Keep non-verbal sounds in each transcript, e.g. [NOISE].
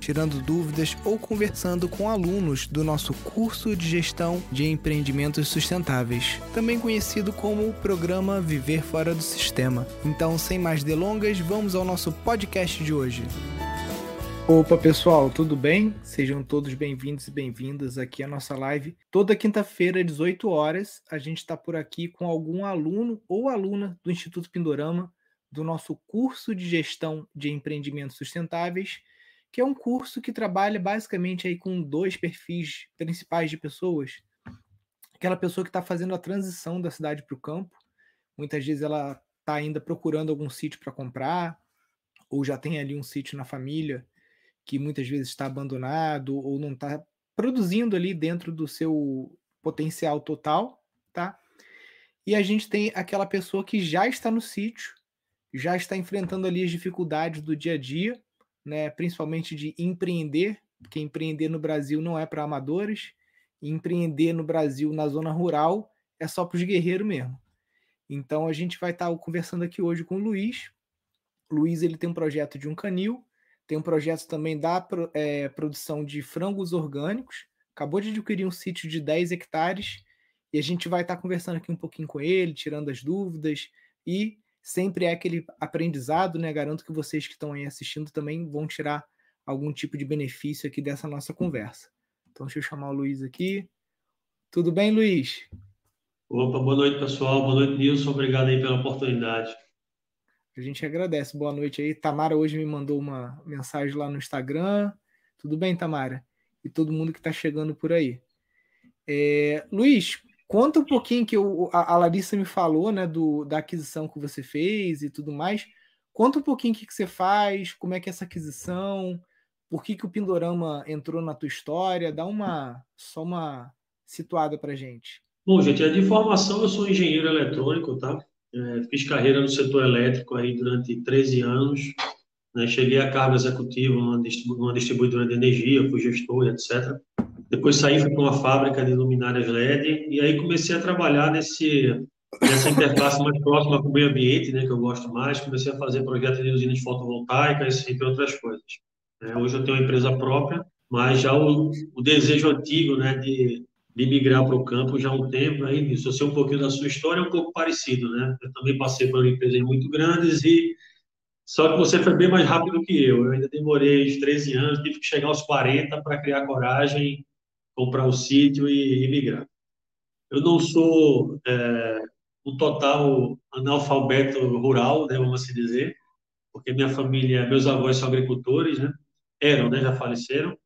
tirando dúvidas ou conversando com alunos do nosso curso de gestão de empreendimentos sustentáveis, também conhecido como o programa Viver Fora do Sistema. Então, sem mais delongas, vamos ao nosso podcast de hoje. Opa, pessoal, tudo bem? Sejam todos bem-vindos e bem-vindas aqui à nossa live. Toda quinta-feira, às 18 horas, a gente está por aqui com algum aluno ou aluna do Instituto Pindorama, do nosso curso de gestão de empreendimentos sustentáveis que é um curso que trabalha basicamente aí com dois perfis principais de pessoas. Aquela pessoa que está fazendo a transição da cidade para o campo, muitas vezes ela está ainda procurando algum sítio para comprar, ou já tem ali um sítio na família que muitas vezes está abandonado ou não está produzindo ali dentro do seu potencial total, tá? E a gente tem aquela pessoa que já está no sítio, já está enfrentando ali as dificuldades do dia a dia né, principalmente de empreender, porque empreender no Brasil não é para amadores, empreender no Brasil na zona rural é só para os guerreiros mesmo. Então a gente vai estar tá conversando aqui hoje com o Luiz. O Luiz ele tem um projeto de um canil, tem um projeto também da é, produção de frangos orgânicos. Acabou de adquirir um sítio de 10 hectares e a gente vai estar tá conversando aqui um pouquinho com ele, tirando as dúvidas e sempre é aquele aprendizado, né? Garanto que vocês que estão aí assistindo também vão tirar algum tipo de benefício aqui dessa nossa conversa. Então, deixa eu chamar o Luiz aqui. Tudo bem, Luiz? Opa, boa noite, pessoal. Boa noite, Nilson. Obrigado aí pela oportunidade. A gente agradece. Boa noite aí. Tamara hoje me mandou uma mensagem lá no Instagram. Tudo bem, Tamara? E todo mundo que está chegando por aí. É, Luiz, Conta um pouquinho que eu, a, a, Larissa me falou, né, do, da aquisição que você fez e tudo mais. Conta um pouquinho o que, que você faz, como é que é essa aquisição, por que, que o Pindorama entrou na tua história, dá uma só uma situada para gente. Bom, gente, de formação eu sou engenheiro eletrônico, tá? É, fiz carreira no setor elétrico aí durante 13 anos. Né? Cheguei a cargo executivo numa, distribuidora de energia, fui gestor, etc. Depois saí fui para uma fábrica de luminárias LED e aí comecei a trabalhar nesse nessa interface mais próxima com o meio ambiente, né, que eu gosto mais. Comecei a fazer projetos de usinas fotovoltaicas, entre outras coisas. É, hoje eu tenho uma empresa própria, mas já o, o desejo antigo, né, de, de migrar para o campo já há um tempo, aí Se eu sei um pouquinho da sua história, é um pouco parecido, né? Eu também passei por empresas muito grandes e só que você foi bem mais rápido que eu. Eu ainda demorei uns 13 anos, tive que chegar aos 40 para criar coragem comprar o sítio e, migrar. Eu não sou é, um total analfabeto rural, né, vamos assim dizer, porque minha família, meus avós são agricultores, né? Eram, né? Já faleceram.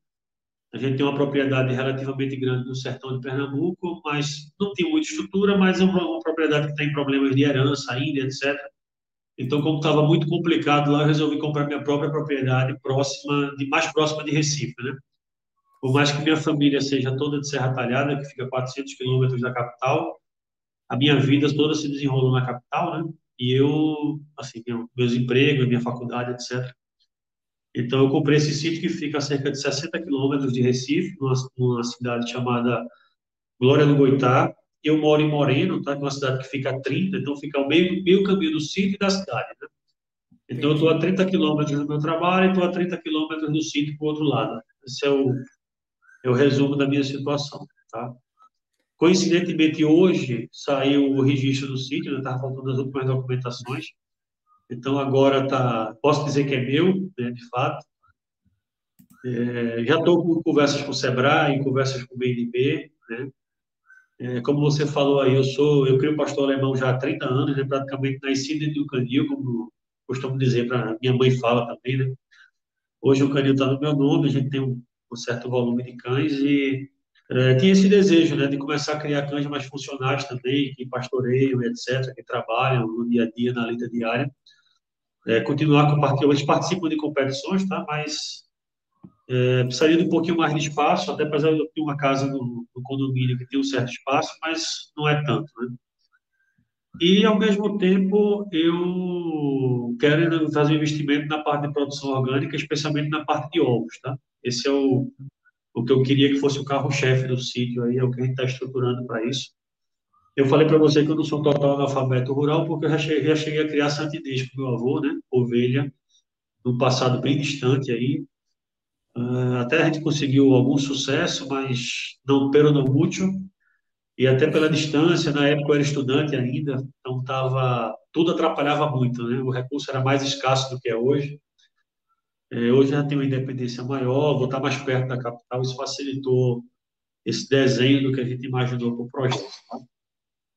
A gente tem uma propriedade relativamente grande no sertão de Pernambuco, mas não tem muita estrutura, mas é uma, uma propriedade que tem problemas de herança ainda, etc. Então, como estava muito complicado lá, eu resolvi comprar minha própria propriedade próxima, de mais próxima de Recife, né? Por mais que minha família seja toda de Serra Talhada, que fica a 400 quilômetros da capital, a minha vida toda se desenrolou na capital, né? E eu, assim, meus empregos, minha faculdade, etc. Então, eu comprei esse sítio que fica a cerca de 60 quilômetros de Recife, numa, numa, cidade chamada Glória do Goitá. Eu moro em Moreno, tá? Que é uma cidade que fica a 30, então fica ao meio, meio caminho do sítio e da cidade, né? Então, eu estou a 30 quilômetros do meu trabalho e estou a 30 quilômetros do sítio para o outro lado. Esse é o, é o resumo da minha situação, tá? Coincidentemente, hoje saiu o registro do sítio, estava faltando as últimas documentações, então agora tá, posso dizer que é meu, né, de fato. É, já estou com conversas com o Sebrae, conversas com o BNB, né? É, como você falou aí, eu sou, eu crio pastor alemão já há 30 anos, né, praticamente nasci dentro do canil, como costumo dizer para minha mãe fala também, né? Hoje o canil está no meu nome, a gente tem um um certo volume de cães e é, tinha esse desejo né, de começar a criar cães mais funcionais também, que pastoreiam, etc., que trabalham no dia a dia, na lida diária. É, continuar compartilhando, eles participam de competições, tá? mas é, precisaria de um pouquinho mais de espaço, até apesar de eu ter uma casa no, no, condomínio que tem um certo espaço, mas não é tanto. Né? E, ao mesmo tempo, eu quero fazer investimento na parte de produção orgânica, especialmente na parte de ovos, tá? Esse é o, o que eu queria que fosse o carro-chefe do sítio aí, é o que a gente está estruturando para isso. Eu falei para você que eu não sou total analfabeto rural, porque eu já cheguei, já cheguei a criar santidez com meu avô, né? Ovelha, no passado bem distante aí. Uh, até a gente conseguiu algum sucesso, mas não pero não útil. E até pela distância, na época eu era estudante ainda, então tava, tudo atrapalhava muito, né? O recurso era mais escasso do que é hoje. É, hoje já tenho uma independência maior, vou estar mais perto da capital, isso facilitou esse desenho do que a gente imaginou para o projeto. Tá?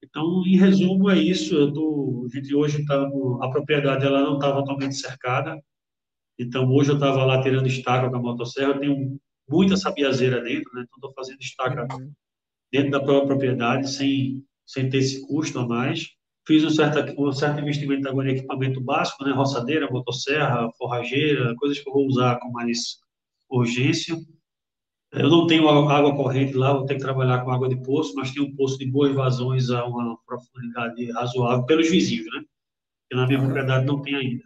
Então, em resumo, é isso. Eu tô, a gente hoje está, a propriedade ela não estava totalmente cercada, então hoje eu estava lá tirando estaca com a motosserra, eu tenho muita sabiazeira dentro, né? Então estou fazendo estaca uhum. dentro da própria propriedade, sem, sem ter esse custo a mais. Fiz um certo, um certo investimento agora em equipamento básico, né? Roçadeira, motosserra, forrageira, coisas que eu vou usar com mais urgência. Eu não tenho água corrente lá, vou ter que trabalhar com água de poço, mas tem um poço de boas vazões a uma profundidade razoável pelos vizinhos, né? Que na minha propriedade não tem ainda.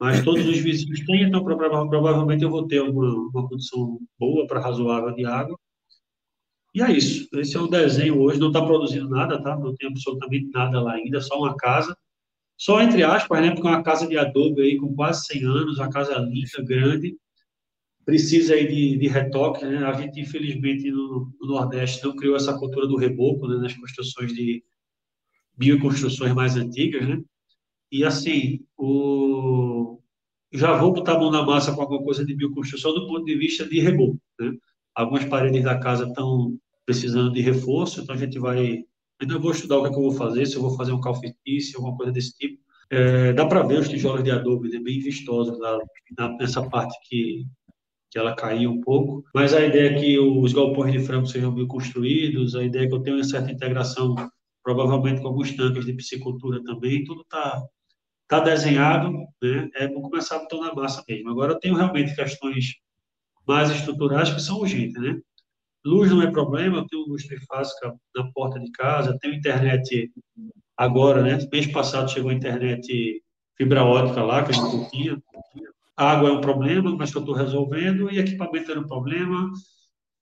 Mas todos os vizinhos têm, então provavelmente eu vou ter uma, uma condição boa para razoável de água. E é isso. Esse é o desenho hoje. Não está produzindo nada, tá? Não tem absolutamente nada lá ainda, só uma casa. Só entre aspas, né? Porque é uma casa de adobe aí com quase 100 anos, uma casa linda, grande. Precisa aí de, de retoque, né? A gente, infelizmente, no, no, Nordeste não criou essa cultura do reboco, né? Nas construções de bioconstruções mais antigas, né? E assim, o... já vou botar a mão na massa com alguma coisa de bioconstrução do ponto de vista de reboco, né? Algumas paredes da casa estão precisando de reforço, então a gente vai. Ainda vou estudar o que, é que eu vou fazer, se eu vou fazer um calfetício, alguma coisa desse tipo. É, dá para ver os tijolos de adobe, né, bem vistosos lá nessa parte que, que ela caiu um pouco. Mas a ideia é que os galpões de frango sejam bem construídos, a ideia é que eu tenha uma certa integração, provavelmente com alguns tanques de piscicultura também, tudo está tá desenhado, né? É bom começar a botar na massa mesmo. Agora eu tenho realmente questões mais estruturais que são urgentes, né? Luz não é problema, eu tenho luz trifásica na porta de casa, tenho internet agora, né? Mês passado chegou a internet fibra ótica lá, que a gente não tinha. Água é um problema, mas que eu estou resolvendo, e equipamento era um problema.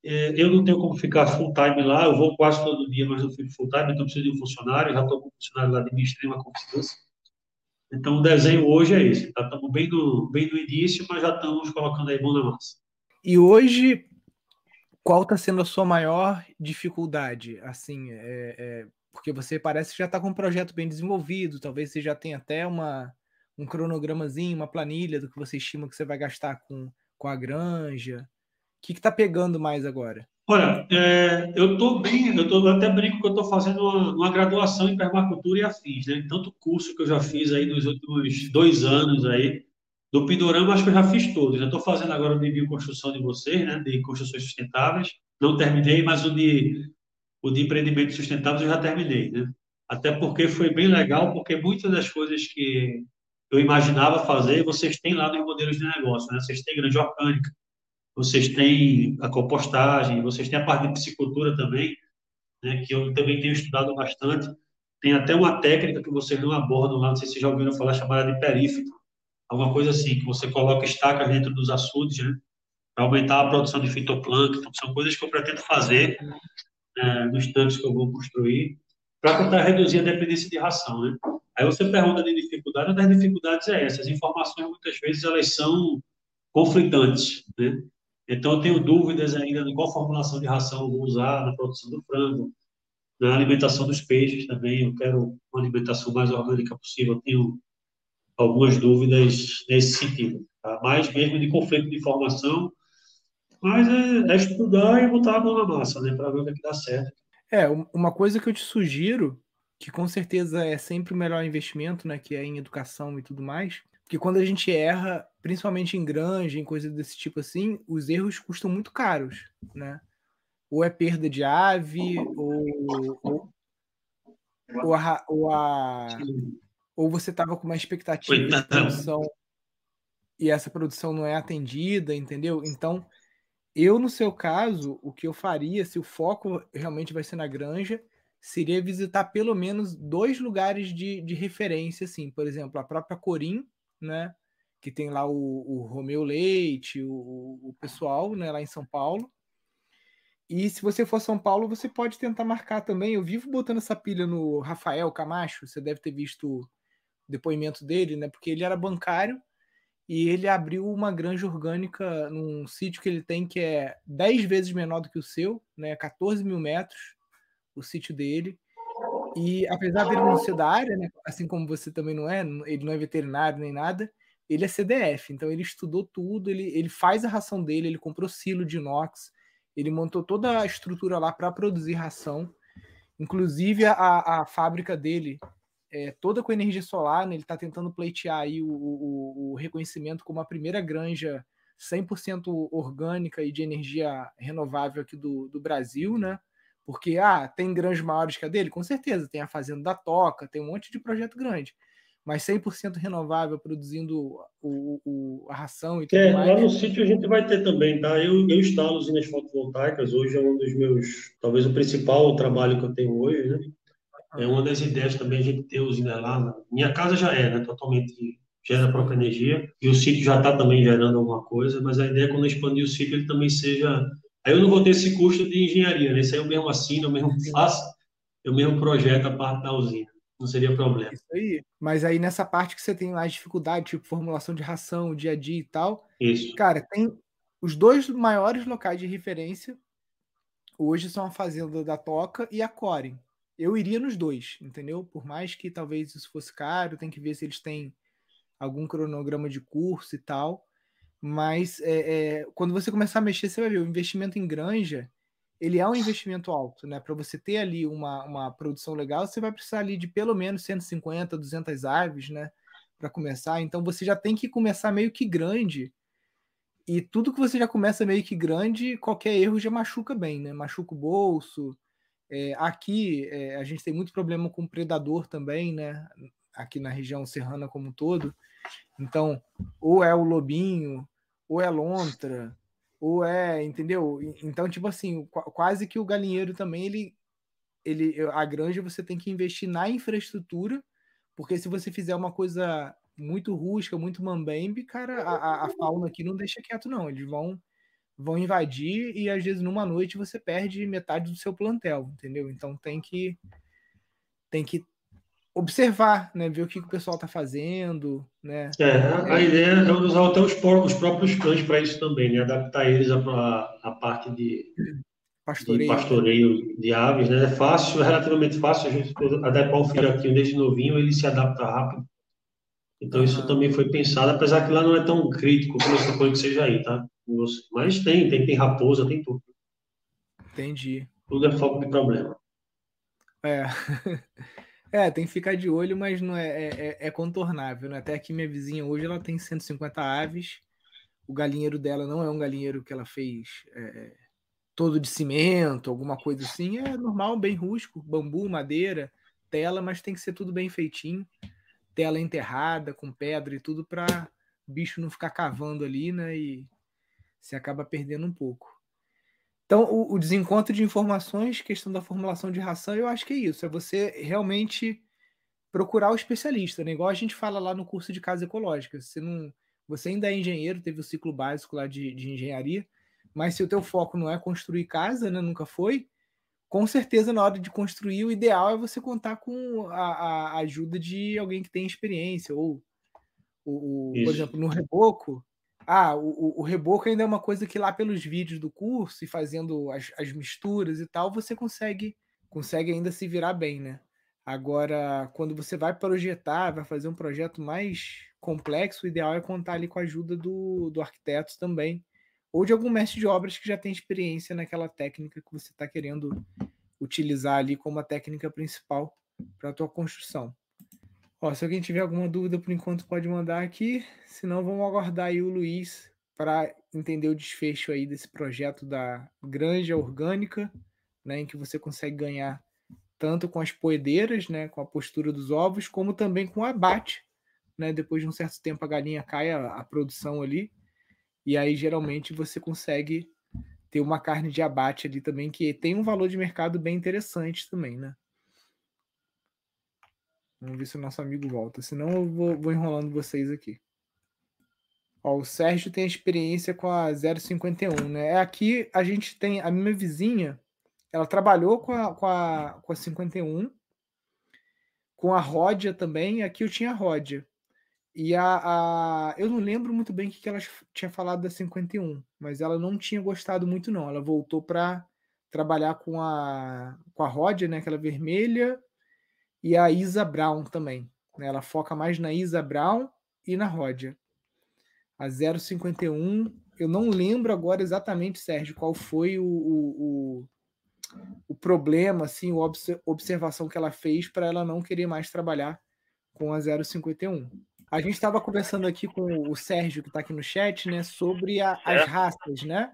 É, eu não tenho como ficar full time lá, eu vou quase todo dia, mas não fico full time, então preciso de um funcionário, já estou com um funcionário lá de minha extrema confiança. Então, o desenho hoje é esse. Tá? Estamos bem no, bem no início, mas já estamos colocando aí mão na massa. E hoje, qual está sendo a sua maior dificuldade? Assim, é, é, porque você parece que já está com um projeto bem desenvolvido, talvez você já tenha até uma, um cronogramazinho, uma planilha do que você estima que você vai gastar com, com a granja. O que está pegando mais agora? Olha, é, eu estou bem, eu tô, até brinco que eu estou fazendo uma, uma, graduação em permacultura e afins, né? Tanto curso que eu já fiz aí nos últimos dois anos aí, do Pindorama, acho que eu já fiz todos. Já estou fazendo agora o de bioconstrução de vocês, né? De construções sustentáveis. Não terminei, mas o de, o de empreendimentos sustentáveis eu já terminei, né? Até porque foi bem legal, porque muitas das coisas que eu imaginava fazer, vocês têm lá nos modelos de negócio, né? Vocês têm grande orgânica, vocês têm a compostagem, vocês têm a parte de piscicultura também, né? Que eu também tenho estudado bastante. Tem até uma técnica que vocês não abordam lá, não sei se já ouviram falar, chamada de perífito alguma coisa assim, que você coloca estacas dentro dos açudes, né? Para aumentar a produção de fitoplâncton. São coisas que eu pretendo fazer é, nos tanques que eu vou construir, para tentar reduzir a dependência de ração, né? Aí você pergunta de dificuldade, uma das dificuldades é essa. As informações, muitas vezes, elas são conflitantes, né? Então, eu tenho dúvidas ainda de qual formulação de ração vou usar na produção do frango, na alimentação dos peixes também. Eu quero uma alimentação mais orgânica possível. Eu tenho algumas dúvidas nesse sentido. Tá? Mais mesmo de conflito de informação, mas é, é estudar e botar a mão na massa, né, para ver o que, é que dá certo. É, uma coisa que eu te sugiro, que com certeza é sempre o melhor investimento, né, que é em educação e tudo mais, porque quando a gente erra, principalmente em granja, em coisas desse tipo assim, os erros custam muito caros, né? Ou é perda de ave, ou, ou, ou a, ou a ou você estava com uma expectativa de produção e essa produção não é atendida, entendeu? Então, eu, no seu caso, o que eu faria, se o foco realmente vai ser na granja, seria visitar pelo menos dois lugares de, de referência, assim, por exemplo, a própria Corim, né? Que tem lá o, o Romeu Leite, o, o pessoal, né, lá em São Paulo. E se você for São Paulo, você pode tentar marcar também. Eu vivo botando essa pilha no Rafael Camacho, você deve ter visto depoimento dele, né? Porque ele era bancário e ele abriu uma granja orgânica num sítio que ele tem que é 10 vezes menor do que o seu, né? 14 mil metros o sítio dele. E apesar dele não ser da área, né? Assim como você também não é, ele não é veterinário nem nada, ele é CDF, então ele estudou tudo, ele, ele faz a ração dele, ele comprou silo de inox, ele montou toda a estrutura lá para produzir ração. Inclusive a, a fábrica dele é toda com energia solar, né? ele está tentando pleitear aí o, o, o, reconhecimento como a primeira granja 100% orgânica e de energia renovável aqui do, do Brasil, né? Porque, ah, tem granjas maiores que a dele? Com certeza, tem a Fazenda da Toca, tem um monte de projeto grande mas 100% renovável, produzindo o, o, a ração e tudo é, mais. Lá no sítio a gente vai ter também, tá? Eu, eu instalo usinas fotovoltaicas, hoje é um dos meus, talvez o principal trabalho que eu tenho hoje, né? É uma das ideias também a gente ter usina lá. Minha casa já é, né? Totalmente gera própria energia, e o sítio já está também gerando alguma coisa, mas a ideia é quando eu expandir o sítio, ele também seja... Aí eu não vou ter esse custo de engenharia, né? Isso aí eu mesmo assino, eu mesmo faço, eu mesmo projeto a parte da usina não seria problema. Isso aí. Mas aí nessa parte que você tem mais dificuldade, tipo formulação de ração, dia a dia e tal. Isso. Cara, tem os dois maiores locais de referência hoje são a Fazenda da Toca e a Core. Eu iria nos dois, entendeu? Por mais que talvez isso fosse caro, tem que ver se eles têm algum cronograma de curso e tal. Mas é, é, quando você começar a mexer, você vai ver o investimento em granja ele é um investimento alto, né? Para você ter ali uma, uma produção legal, você vai precisar ali de pelo menos 150, 200 aves, né? Para começar. Então você já tem que começar meio que grande. E tudo que você já começa meio que grande, qualquer erro já machuca bem, né? Machuca o bolso. É, aqui é, a gente tem muito problema com predador também, né? Aqui na região serrana como um todo. Então, ou é o lobinho, ou é lontra, ou é, entendeu? Então, tipo assim, quase que o galinheiro também, ele, ele, a granja você tem que investir na infraestrutura, porque se você fizer uma coisa muito rústica, muito mambembe, cara, a, a fauna aqui não deixa quieto, não. Eles vão vão invadir e às vezes numa noite você perde metade do seu plantel, entendeu? Então tem que tem que observar, né? Ver o que, que o pessoal está fazendo, né? É, a é. ideia é usar até os, os próprios cães para isso também, né? Adaptar eles à, parte de pastoreio. de pastoreio de aves, né? É fácil, é relativamente fácil a gente adequar o filhotinho desde novinho, ele se adapta rápido. Então isso também foi pensado, apesar que lá não é tão crítico como eu suponho que seja aí, tá? Mas tem, tem, tem raposa, tem tudo. Entendi. Tudo é foco de problema. É. [LAUGHS] É, tem que ficar de olho, mas não é, é, é, é contornável. Né? Até aqui minha vizinha hoje ela tem 150 aves. O galinheiro dela não é um galinheiro que ela fez é, todo de cimento, alguma coisa assim. É normal, bem rústico, bambu, madeira, tela, mas tem que ser tudo bem feitinho. Tela enterrada, com pedra e tudo, para bicho não ficar cavando ali, né? E se acaba perdendo um pouco. Então, o, o, desencontro de informações, questão da formulação de ração, eu acho que é isso. É você realmente procurar o especialista, né? Igual a gente fala lá no curso de casa ecológica. Você, não, você ainda é engenheiro, teve o ciclo básico lá de, de engenharia, mas se o teu foco não é construir casa, né? Nunca foi, com certeza na hora de construir, o ideal é você contar com a, a ajuda de alguém que tem experiência, ou, o, por exemplo, no reboco, ah, o, o reboco ainda é uma coisa que lá pelos vídeos do curso e fazendo as, as misturas e tal, você consegue consegue ainda se virar bem, né? Agora, quando você vai projetar, vai fazer um projeto mais complexo, o ideal é contar ali com a ajuda do, do arquiteto também, ou de algum mestre de obras que já tem experiência naquela técnica que você está querendo utilizar ali como a técnica principal para a tua construção. Ó, se alguém tiver alguma dúvida por enquanto pode mandar aqui, senão vamos aguardar aí o Luiz para entender o desfecho aí desse projeto da granja orgânica, né, em que você consegue ganhar tanto com as poedeiras, né, com a postura dos ovos, como também com o abate, né, depois de um certo tempo a galinha cai a, a produção ali, e aí geralmente você consegue ter uma carne de abate ali também que tem um valor de mercado bem interessante também, né? Vamos ver se o nosso amigo volta. Senão eu vou, vou enrolando vocês aqui. Ó, o Sérgio tem experiência com a 051, né? É aqui a gente tem a minha vizinha, ela trabalhou com a, com a, com a 51, com a Ródia também. Aqui eu tinha a Ródia. E a, a, eu não lembro muito bem o que ela tinha falado da 51, mas ela não tinha gostado muito, não. Ela voltou para trabalhar com a, com a Ródia, né? Aquela vermelha, e a Isa Brown também. Né? Ela foca mais na Isa Brown e na Ródia. A 051, eu não lembro agora exatamente, Sérgio, qual foi o, o, o, o problema, assim, a observação que ela fez para ela não querer mais trabalhar com a 051. A gente estava conversando aqui com o Sérgio, que está aqui no chat, né, sobre a, as raças, né?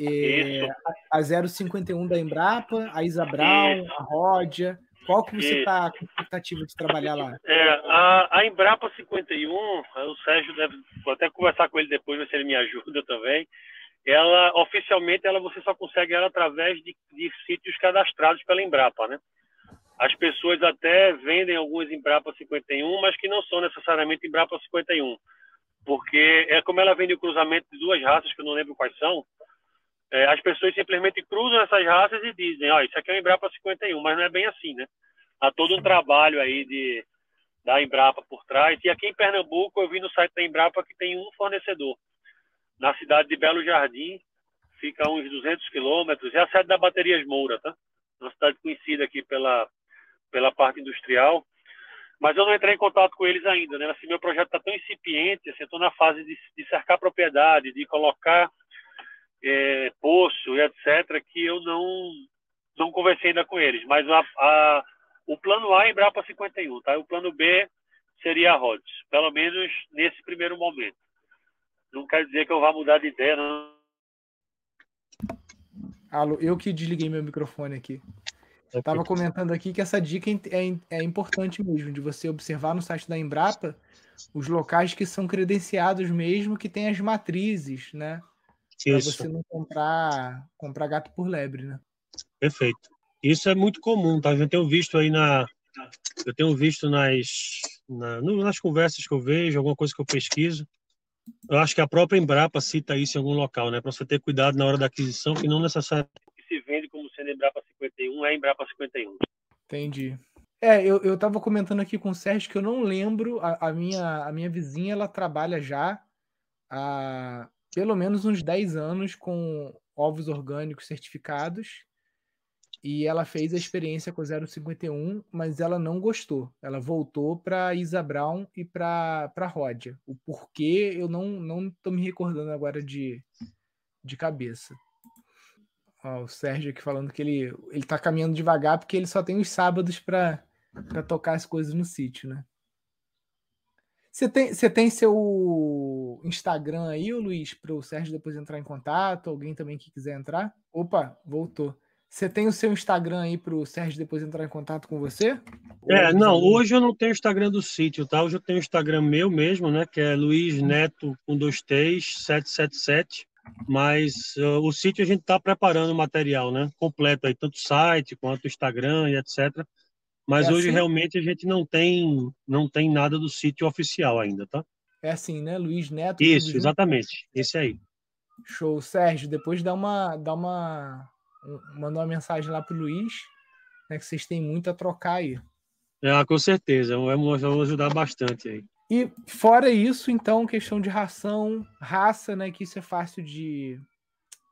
É, a, a 051 da Embrapa, a Isa Brown, a Ródia. Qual que você está com expectativa de trabalhar lá? É, a, a Embrapa 51, o Sérgio deve vou até conversar com ele depois, ver se ele me ajuda também. Ela, oficialmente, ela você só consegue ela através de, de sítios cadastrados pela Embrapa, né? As pessoas até vendem alguns Embrapa 51, mas que não são necessariamente Embrapa 51, porque é como ela vende o cruzamento de duas raças, que eu não lembro quais são, é, as pessoas simplesmente cruzam essas raças e dizem, ó, oh, isso aqui é um Embrapa 51, mas não é bem assim, né? Há todo um trabalho aí de, da Embrapa por trás. E aqui em Pernambuco, eu vi no site da Embrapa que tem um fornecedor. Na cidade de Belo Jardim, fica a uns 200 quilômetros, é a sede da Baterias Moura, tá? Uma cidade conhecida aqui pela, pela parte industrial. Mas eu não entrei em contato com eles ainda, né? Assim, meu projeto está tão incipiente, assim, estou na fase de, de cercar propriedade, de colocar é, poço e etc., que eu não, não conversei ainda com eles. Mas a, a, o plano A é Embrapa 51, tá? O plano B seria a Rhodes, pelo menos nesse primeiro momento. Não quer dizer que eu vá mudar de ideia, não. Alô, eu que desliguei meu microfone aqui. Eu estava comentando aqui que essa dica é, é, importante mesmo, de você observar no site da Embrapa os locais que são credenciados mesmo, que tem as matrizes, né? Para você não comprar, comprar gato por lebre, né? Perfeito. Isso é muito comum, tá? Eu tenho visto aí na. Eu tenho visto nas, na, nas conversas que eu vejo, alguma coisa que eu pesquiso. Eu acho que a própria Embrapa cita isso em algum local, né? Para você ter cuidado na hora da aquisição, que não necessariamente. se vende como sendo Embrapa 51 é Embrapa 51. Entendi. É, eu, eu tava comentando aqui com o Sérgio que eu não lembro, a, a, minha, a minha vizinha, ela trabalha já há pelo menos uns 10 anos com ovos orgânicos certificados e ela fez a experiência com o 051, mas ela não gostou. Ela voltou para Isa Brown e para Ródia. O porquê eu não não me recordando agora de, de cabeça. Ó, o Sérgio aqui falando que ele ele tá caminhando devagar porque ele só tem os sábados para tocar as coisas no sítio, né? Você tem, você tem seu Instagram aí, Luiz, para o Sérgio depois entrar em contato? Alguém também que quiser entrar? Opa, voltou. Você tem o seu Instagram aí para o Sérgio depois entrar em contato com você? É, não, hoje eu não tenho Instagram do sítio, tá? Hoje eu tenho o Instagram meu mesmo, né? Que é Luiz Neto com dois T's, 777. Mas uh, o sítio a gente está preparando o material, né? Completo aí, tanto o site quanto o Instagram e etc. Mas é hoje assim? realmente a gente não tem, não tem nada do sítio oficial ainda, tá? É assim, né? Luiz Neto. Isso, exatamente. Esse aí. Show, Sérgio. Depois dá uma, dá uma mandou uma mensagem lá pro Luiz, né, que vocês têm muito a trocar aí. É, com certeza, vamos ajudar bastante aí. E fora isso, então, questão de ração, raça, né, que isso é fácil de,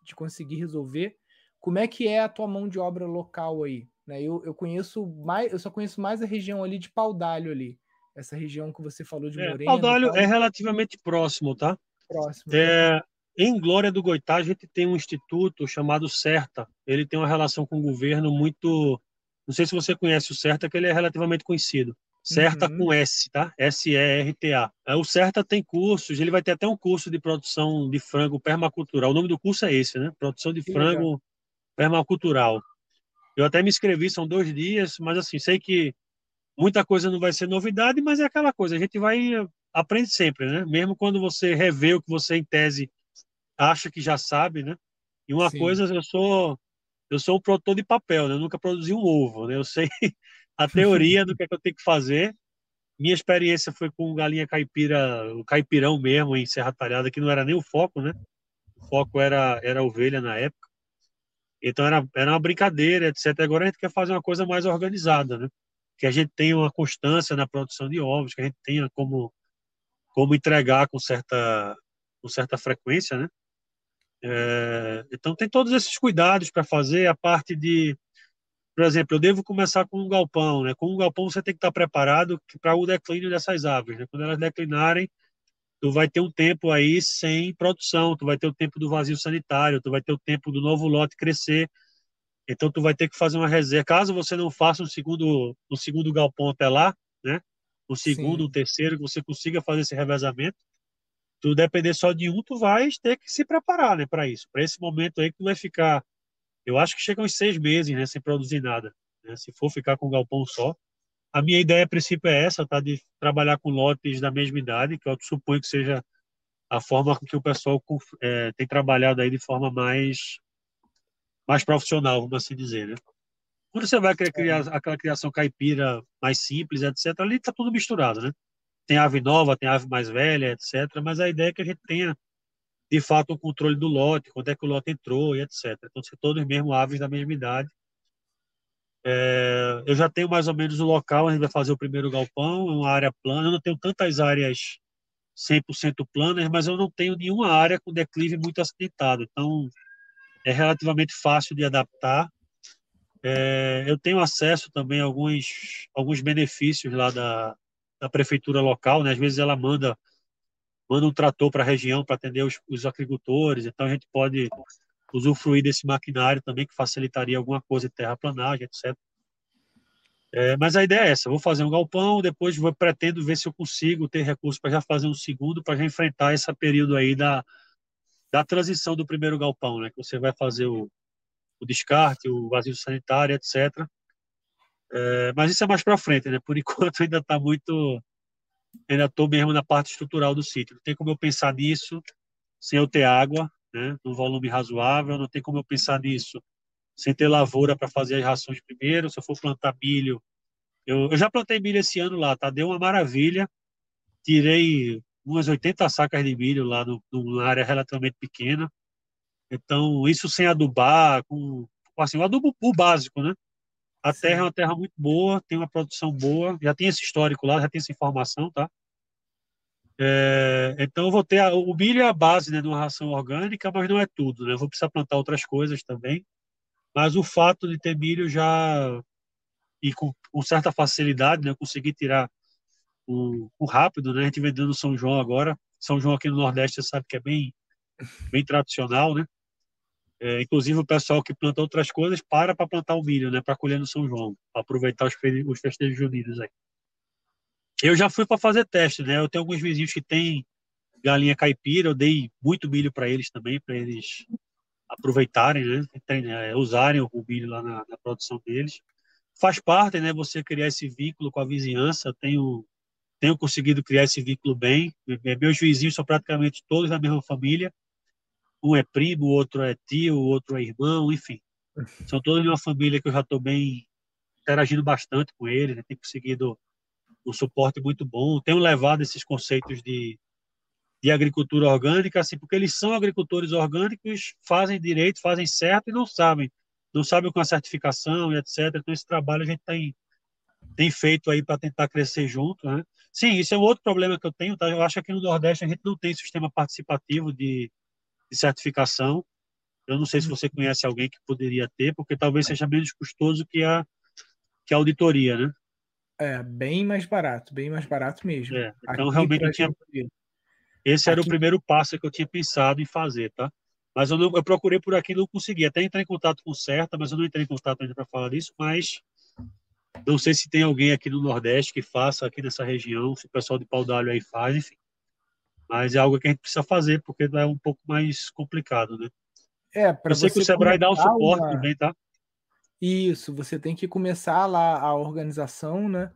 de conseguir resolver. Como é que é a tua mão de obra local aí? Né, eu, eu conheço mais, eu só conheço mais a região ali de Paudalho ali. Essa região que você falou de é, Moreno. Paudalho é relativamente próximo, tá? Próximo. É, né? Em Glória do Goitá, a gente tem um instituto chamado CERTA. Ele tem uma relação com o governo muito. Não sei se você conhece o CERTA, que ele é relativamente conhecido. CERTA uhum. com S, tá? S-E-R-T-A. É, o CERTA tem cursos, ele vai ter até um curso de produção de frango permacultural. O nome do curso é esse, né? Produção de que frango legal. permacultural. Eu até me inscrevi, são dois dias, mas assim, sei que muita coisa não vai ser novidade, mas é aquela coisa, a gente vai aprende sempre, né? Mesmo quando você revê o que você em tese acha que já sabe, né? E uma Sim. coisa, eu sou eu sou um produtor de papel, né? Eu nunca produzi um ovo, né? Eu sei [LAUGHS] a teoria do que, é que eu tenho que fazer. Minha experiência foi com galinha caipira, o caipirão mesmo, em Serra Talhada, que não era nem o foco, né? O foco era, era ovelha na época. Então era, era uma brincadeira, etc. Agora a gente quer fazer uma coisa mais organizada, né? Que a gente tenha uma constância na produção de ovos, que a gente tenha como, como entregar com certa, com certa frequência, né? É, então tem todos esses cuidados para fazer a parte de por exemplo, eu devo começar com um galpão, né? Com um galpão você tem que estar preparado para o declínio dessas aves, né? Quando elas declinarem, tu vai ter um tempo aí sem produção, tu vai ter o tempo do vazio sanitário, tu vai ter o tempo do novo lote crescer. Então tu vai ter que fazer uma reserva. Caso você não faça um segundo, um segundo galpão até lá, né? O segundo, o um terceiro, que você consiga fazer esse revezamento, tu depender só de um, tu vai ter que se preparar, né, para isso. Para esse momento aí que tu vai ficar eu acho que chega uns seis meses, né, sem produzir nada. Né, se for ficar com um galpão só. A minha ideia, a princípio, é essa, tá? De trabalhar com lotes da mesma idade, que eu suponho que seja a forma que o pessoal é, tem trabalhado aí de forma mais mais profissional, vamos assim dizer, né? Quando você vai criar aquela criação caipira mais simples, etc., ali está tudo misturado, né? Tem ave nova, tem ave mais velha, etc., mas a ideia é que a gente tenha de fato o controle do lote, quando é que o lote entrou e etc. Então, ser todos mesmo aves da mesma idade. É, eu já tenho mais ou menos o local, a gente vai fazer o primeiro galpão, é uma área plana. Eu não tenho tantas áreas 100% planas, mas eu não tenho nenhuma área com declive muito acidentado. Então, é relativamente fácil de adaptar. É, eu tenho acesso também a alguns, alguns benefícios lá da, da prefeitura local, né? Às vezes ela manda manda um trator para a região para atender os, os, agricultores, então a gente pode usufruir desse maquinário também que facilitaria alguma coisa de terraplanagem, etc. É, mas a ideia é essa, vou fazer um galpão, depois vou pretendo ver se eu consigo ter recursos para já fazer um segundo, para já enfrentar esse período aí da, da transição do primeiro galpão, né, que você vai fazer o, o descarte, o vazio sanitário, etc. É, mas isso é mais para frente, né? Por [LAUGHS] enquanto ainda está muito ainda estou mesmo na parte estrutural do sítio. Não tem como eu pensar nisso sem eu ter água, né, num volume razoável, não tem como eu pensar nisso sem ter lavoura para fazer as rações primeiro. Se eu for plantar milho, eu, eu já plantei milho esse ano lá, tá? Deu uma maravilha. Tirei umas 80 sacas de milho lá no, numa área relativamente pequena. Então, isso sem adubar, com assim, o adubo o básico, né? A terra é uma terra muito boa, tem uma produção boa, já tem esse histórico lá, já tem essa informação, tá? É, então, vou ter a, o milho é a base né, de uma ração orgânica, mas não é tudo, né? Eu vou precisar plantar outras coisas também. Mas o fato de ter milho já e com, com certa facilidade, né? Eu consegui tirar o, o, rápido, né? A gente vendendo São João agora. São João aqui no Nordeste, você sabe que é bem, bem tradicional, né? É, inclusive o pessoal que planta outras coisas para para plantar o milho, né, para colher no São João, aproveitar os, os festejos juninos aí. Eu já fui para fazer teste, né? Eu tenho alguns vizinhos que têm galinha caipira, eu dei muito milho para eles também, para eles aproveitarem, né? Tem, é, usarem o milho lá na, na, produção deles. Faz parte, né? Você criar esse vínculo com a vizinhança. Eu tenho tenho conseguido criar esse vínculo bem. Meus vizinhos são praticamente todos da mesma família um é primo, o outro é tio, o outro é irmão, enfim. São todos de uma família que eu já estou bem interagindo bastante com eles, né? tenho conseguido um suporte muito bom, tenho levado esses conceitos de, de agricultura orgânica, assim, porque eles são agricultores orgânicos, fazem direito, fazem certo e não sabem, não sabem com a certificação e etc. Então esse trabalho a gente tem tem feito aí para tentar crescer junto, né? Sim, isso é um outro problema que eu tenho, tá? Eu acho que aqui no Nordeste a gente não tem sistema participativo de de certificação. Eu não sei se você conhece alguém que poderia ter, porque talvez seja menos custoso que a, que a auditoria, né? É, bem mais barato, bem mais barato mesmo. É, então, Aqui, realmente, eu tinha... esse era Aqui... o primeiro passo que eu tinha pensado em fazer, tá? Mas eu, não, eu procurei por aqui e não consegui. Até entrar em contato com o Certa, mas eu não entrei em contato ainda para falar disso, mas não sei se tem alguém aqui no Nordeste que faça aqui nessa região, se o pessoal de Pau d'Alho aí faz, enfim. Mas é algo que a gente precisa fazer, porque é um pouco mais complicado, né? É, para você que o Sebrae dá o suporte uma... também, tá? Isso, você tem que começar lá a organização, né?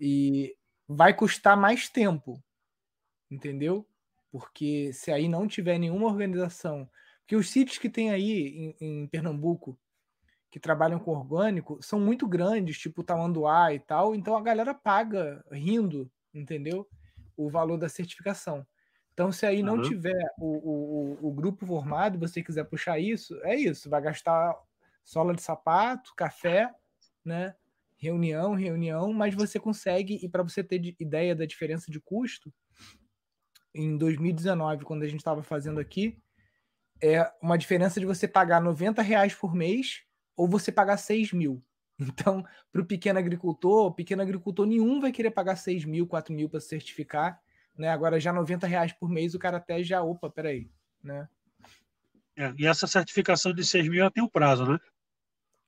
E vai custar mais tempo, entendeu? Porque se aí não tiver nenhuma organização, que os sítios que tem aí em, em Pernambuco, que trabalham com orgânico são muito grandes, tipo Tamanduá e tal, então a galera paga rindo, entendeu? O valor da certificação. Então, se aí não uhum. tiver o, o, o, grupo formado, você quiser puxar isso, é isso. Vai gastar sola de sapato, café, né? Reunião, reunião, mas você consegue, e para você ter ideia da diferença de custo, em 2019, quando a gente estava fazendo aqui, é uma diferença de você pagar 90 reais por mês ou você pagar 6 mil. [LAUGHS] Então, para o pequeno agricultor, pequeno agricultor nenhum vai querer pagar 6 mil, 4 mil para certificar. Né? Agora, já 90 reais por mês, o cara até já, opa, peraí. Né? É, e essa certificação de 6 mil tem um prazo, né?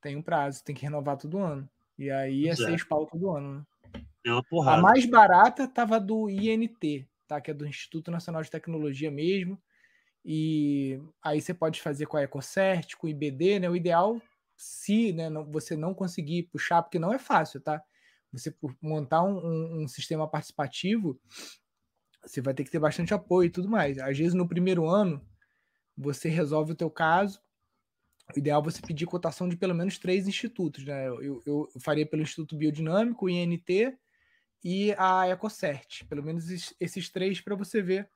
Tem um prazo, tem que renovar todo ano. E aí é 6 pau todo ano. Né? É uma porrada. A mais barata tava do INT, tá? que é do Instituto Nacional de Tecnologia mesmo. E aí você pode fazer com a EcoCert, com o IBD, né? O ideal se né, não, você não conseguir puxar, porque não é fácil, tá? Você montar um, um, um, sistema participativo, você vai ter que ter bastante apoio e tudo mais. Às vezes, no primeiro ano, você resolve o teu caso. O ideal é você pedir cotação de pelo menos três institutos. Né? Eu, eu faria pelo Instituto Biodinâmico, o INT e a Ecocert. Pelo menos esses três para você ver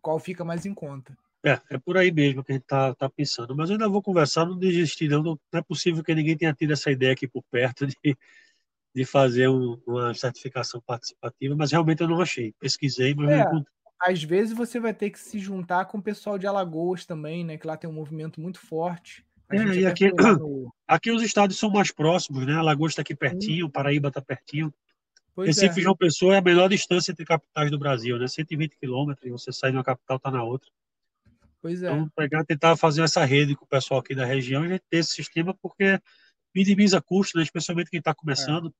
qual fica mais em conta. É, é por aí mesmo que a gente está tá pensando. Mas eu ainda vou conversar, não desistir, não. Não é possível que ninguém tenha tido essa ideia aqui por perto de, de fazer um, uma certificação participativa, mas realmente eu não achei. Pesquisei, mas é, não encontrei. Às vezes você vai ter que se juntar com o pessoal de Alagoas também, né? Que lá tem um movimento muito forte. É, e aqui, no... [COUGHS] aqui os estados são mais próximos, né? Alagoas está aqui pertinho, Paraíba está pertinho. Pois Recife é. João Pessoa é a melhor distância entre capitais do Brasil, né? 120 quilômetros, você sai de uma capital, está na outra. Pois é. Então, pegar, tentar fazer essa rede com o pessoal aqui da região e ter esse sistema, porque minimiza custos, né? especialmente quem está começando. É.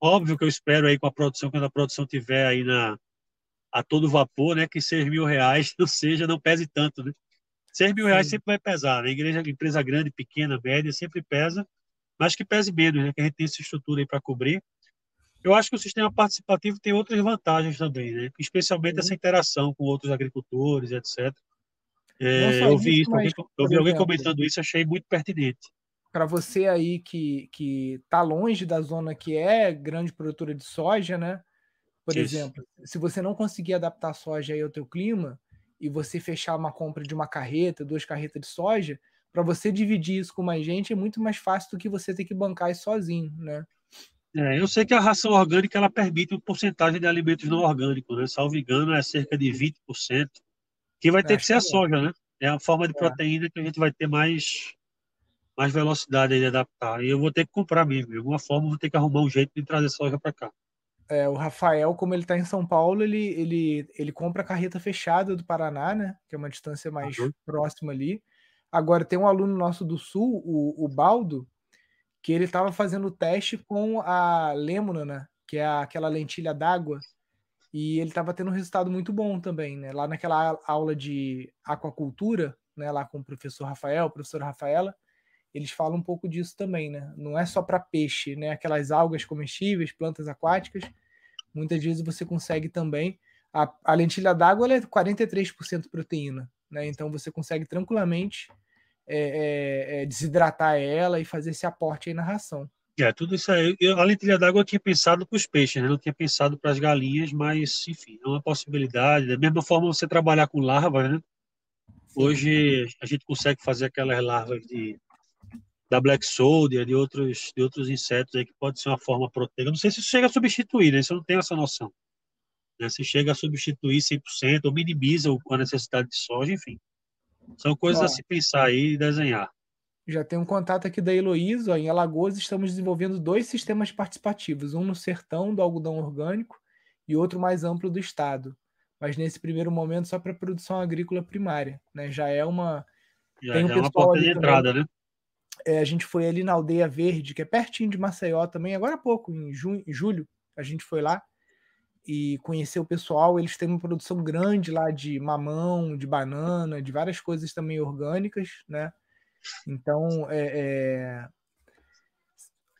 Óbvio que eu espero aí com a produção, quando a produção tiver aí na, a todo vapor, né? Que 6 mil reais [LAUGHS] não seja, não pese tanto, né? 6 mil Sim. reais sempre vai pesar, né? Igreja, empresa grande, pequena, média, sempre pesa, mas que pese menos, né? Que a gente tem essa estrutura aí para cobrir. Eu acho que o sistema participativo tem outras vantagens também, né? Especialmente Sim. essa interação com outros agricultores, etc. É, eu vi isso, mas, eu vi alguém comentando isso, achei muito pertinente. Para você aí que que está longe da zona que é grande produtora de soja, né? Por isso. exemplo, se você não conseguir adaptar a soja aí ao teu clima e você fechar uma compra de uma carreta, duas carretas de soja, para você dividir isso com mais gente é muito mais fácil do que você ter que bancar isso sozinho, né? É, eu sei que a ração orgânica ela permite uma porcentagem de alimentos não orgânicos, né? Salvo engano, é cerca de 20%. Que vai ter que ser a é. soja, né? É a forma de é. proteína que a gente vai ter mais, mais velocidade de adaptar. E eu vou ter que comprar mesmo. De alguma forma, vou ter que arrumar um jeito de trazer soja para cá. É, o Rafael, como ele está em São Paulo, ele, ele, ele compra a carreta fechada do Paraná, né? Que é uma distância mais uhum. próxima ali. Agora, tem um aluno nosso do Sul, o, o Baldo, que ele estava fazendo o teste com a Lêmona, né? Que é aquela lentilha d'água e ele estava tendo um resultado muito bom também, né? Lá naquela aula de aquacultura, né? Lá com o professor Rafael, professora Rafaela, eles falam um pouco disso também, né? Não é só para peixe, né? Aquelas algas comestíveis, plantas aquáticas, muitas vezes você consegue também. A, a lentilha d'água é 43% proteína, né? Então você consegue tranquilamente é, é, é, desidratar ela e fazer esse aporte aí na ração. É, tudo isso aí. Eu, a lentilha d'água eu tinha pensado para os peixes, né? Não tinha pensado para as galinhas, mas, enfim, é uma possibilidade. Da mesma forma, você trabalhar com larvas, né? Hoje a gente consegue fazer aquelas larvas de, da Black Soldier, de outros, de outros insetos aí, que pode ser uma forma proteica. Não sei se isso chega a substituir, né? Isso eu não tenho essa noção. Né? Se chega a substituir 100% ou minimiza a necessidade de soja, enfim. São coisas Ó, a se pensar aí e desenhar. Já tem um contato aqui da Heloísa. Em Alagoas, estamos desenvolvendo dois sistemas participativos, um no sertão do algodão orgânico e outro mais amplo do estado. Mas nesse primeiro momento, só para produção agrícola primária. Né? Já é uma. Já, tem um já é uma porta de entrada, né? É, a gente foi ali na Aldeia Verde, que é pertinho de Maceió também, agora há pouco, em, junho, em julho, a gente foi lá e conhecer o pessoal. Eles têm uma produção grande lá de mamão, de banana, de várias coisas também orgânicas, né? Então, é, é...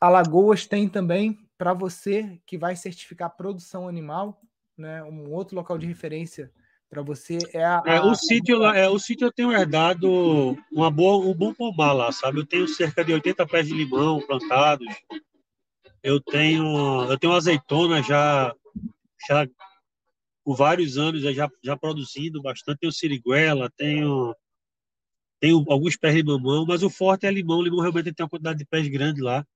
Alagoas tem também para você que vai certificar produção animal, né? Um outro local de referência Para você é a, é, o sítio é o sítio eu tenho herdado uma boa um bom pomar lá, sabe? Eu tenho cerca de 80 pés de limão plantados. Eu tenho eu tenho azeitona já já por vários anos já já produzindo bastante. Tenho siriguela, tenho tenho alguns pés de mamão, mas o forte é limão. O limão realmente tem uma quantidade de pés grande lá,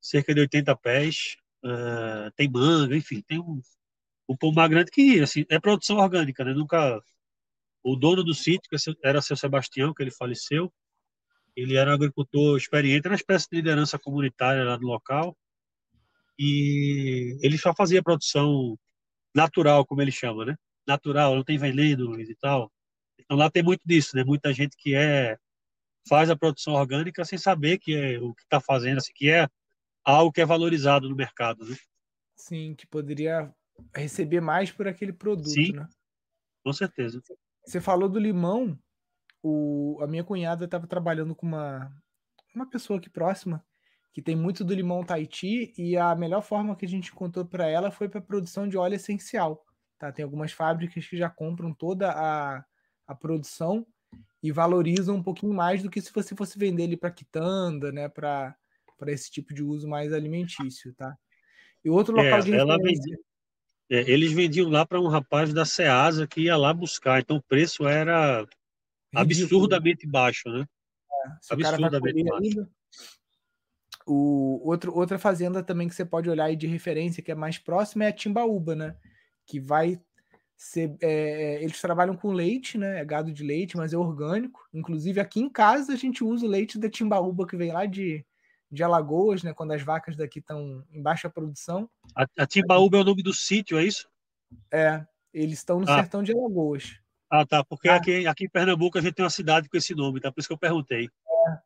cerca de 80 pés. Uh, tem manga, enfim, tem um, um pomar grande que assim, é produção orgânica, né? Nunca. O dono do sítio, que era seu Sebastião, que ele faleceu, ele era um agricultor experiente, era uma espécie de liderança comunitária lá no local, e ele só fazia produção natural, como ele chama, né? Natural, não tem veneno e tal. Então lá tem muito disso, né? Muita gente que é faz a produção orgânica sem saber que é o que está fazendo, assim, que é algo que é valorizado no mercado, né? Sim, que poderia receber mais por aquele produto, Sim, né? Com certeza. Você falou do limão. O, a minha cunhada estava trabalhando com uma, uma pessoa aqui próxima que tem muito do limão Tahiti e a melhor forma que a gente encontrou para ela foi para produção de óleo essencial. Tá? Tem algumas fábricas que já compram toda a, a produção e valorizam um pouquinho mais do que se você fosse vender ele para quitanda, né? Para esse tipo de uso mais alimentício, tá? E outro local é, de ela vendia, é, eles vendiam lá para um rapaz da Ceasa que ia lá buscar, então o preço era Ridículo. absurdamente baixo, né? É, absurdamente baixo. o outro, outra fazenda também que você pode olhar aí de referência que é mais próxima é a Timbaúba, né? Que vai ser, é, eles trabalham com leite, né? É gado de leite, mas é orgânico. Inclusive aqui em casa a gente usa o leite da Timbaúba que vem lá de de Alagoas, né? Quando as vacas daqui estão em baixa produção. A, a Timbaúba é o nome do sítio, é isso? É, eles estão no ah. sertão de Alagoas. Ah, tá. Porque ah. Aqui, aqui em Pernambuco a gente tem uma cidade com esse nome, tá? Por isso que eu perguntei. É.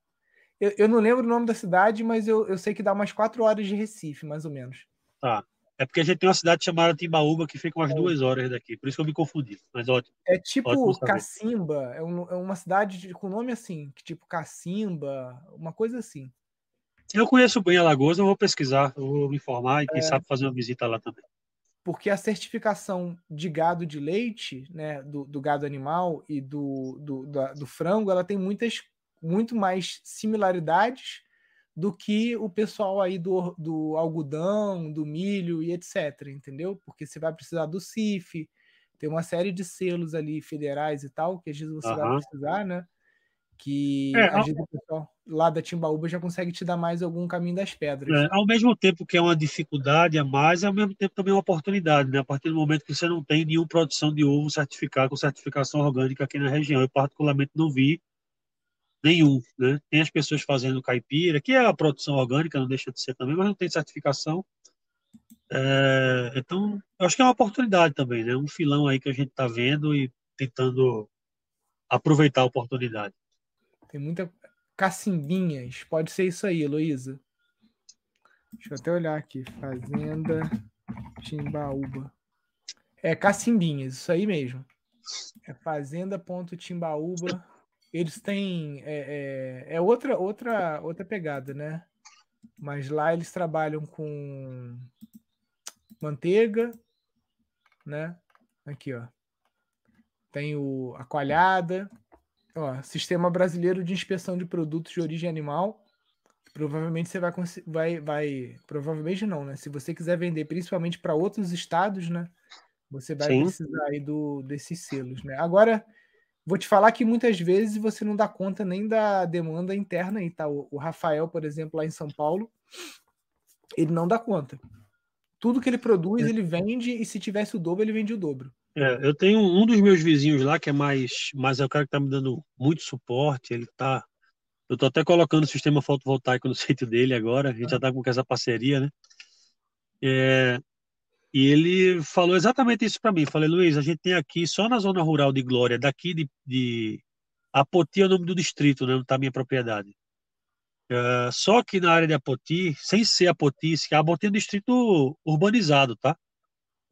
Eu, eu não lembro o nome da cidade, mas eu, eu sei que dá umas quatro horas de Recife, mais ou menos. Tá. É porque a gente tem uma cidade chamada Timbaúba que fica umas é. duas horas daqui, por isso que eu me confundi. Mas ótimo. É tipo Cacimba, é, um, é, uma cidade com nome assim, tipo Cacimba, uma coisa assim. Eu conheço bem Alagoas, eu vou pesquisar, eu vou me informar e quem é, sabe fazer uma visita lá também. Porque a certificação de gado de leite, né, do, do gado animal e do, do, do, do frango, ela tem muitas, muito mais similaridades do que o pessoal aí do, do algodão, do milho e etc, entendeu? Porque você vai precisar do CIF, tem uma série de selos ali federais e tal, que às vezes você uhum. vai precisar, né? Que é, às vezes o pessoal lá da Timbaúba já consegue te dar mais algum caminho das pedras. É, ao mesmo tempo que é uma dificuldade a mais, é ao mesmo tempo também é uma oportunidade, né? A partir do momento que você não tem nenhuma produção de ovo certificado com certificação orgânica aqui na região, eu particularmente não vi nenhum, né? Tem as pessoas fazendo caipira, que é a produção orgânica, não deixa de ser também, mas não tem certificação. É, então, eu acho que é uma oportunidade também, né? Um filão aí que a gente está vendo e tentando aproveitar a oportunidade. Tem muita cacimbinhas. Pode ser isso aí, Heloísa. Deixa eu até olhar aqui. Fazenda Timbaúba. É cacimbinhas, isso aí mesmo. É fazenda.timbaúba. Eles têm. É, é, é, outra, outra, outra pegada, né? Mas lá eles trabalham com manteiga, né? Aqui, ó. Tem o, a coalhada, Ó, Sistema Brasileiro de Inspeção de Produtos de Origem Animal. Provavelmente você vai, vai, vai. Provavelmente não, né? Se você quiser vender principalmente para outros estados, né? Você vai Sim. precisar aí do, desses selos, né? Agora, vou te falar que muitas vezes você não dá conta nem da demanda interna aí, tá? O, o Rafael, por exemplo, lá em São Paulo, ele não dá conta. Tudo que ele produz, é. ele vende, e se tivesse o dobro, ele vende o dobro. É, eu tenho um dos meus vizinhos lá que é mais, mas é o cara que está me dando muito suporte. Ele tá, eu estou até colocando o sistema fotovoltaico no [LAUGHS] sítio dele agora. A gente já está com essa parceria, né? É, e ele falou exatamente isso para mim. Falei, Luiz, a gente tem aqui só na zona rural de Glória, daqui de, de Apoti é o nome do distrito, né? Não está minha propriedade. É, só que na área de Apoti, sem ser Apoti, Apoti é um distrito urbanizado, tá?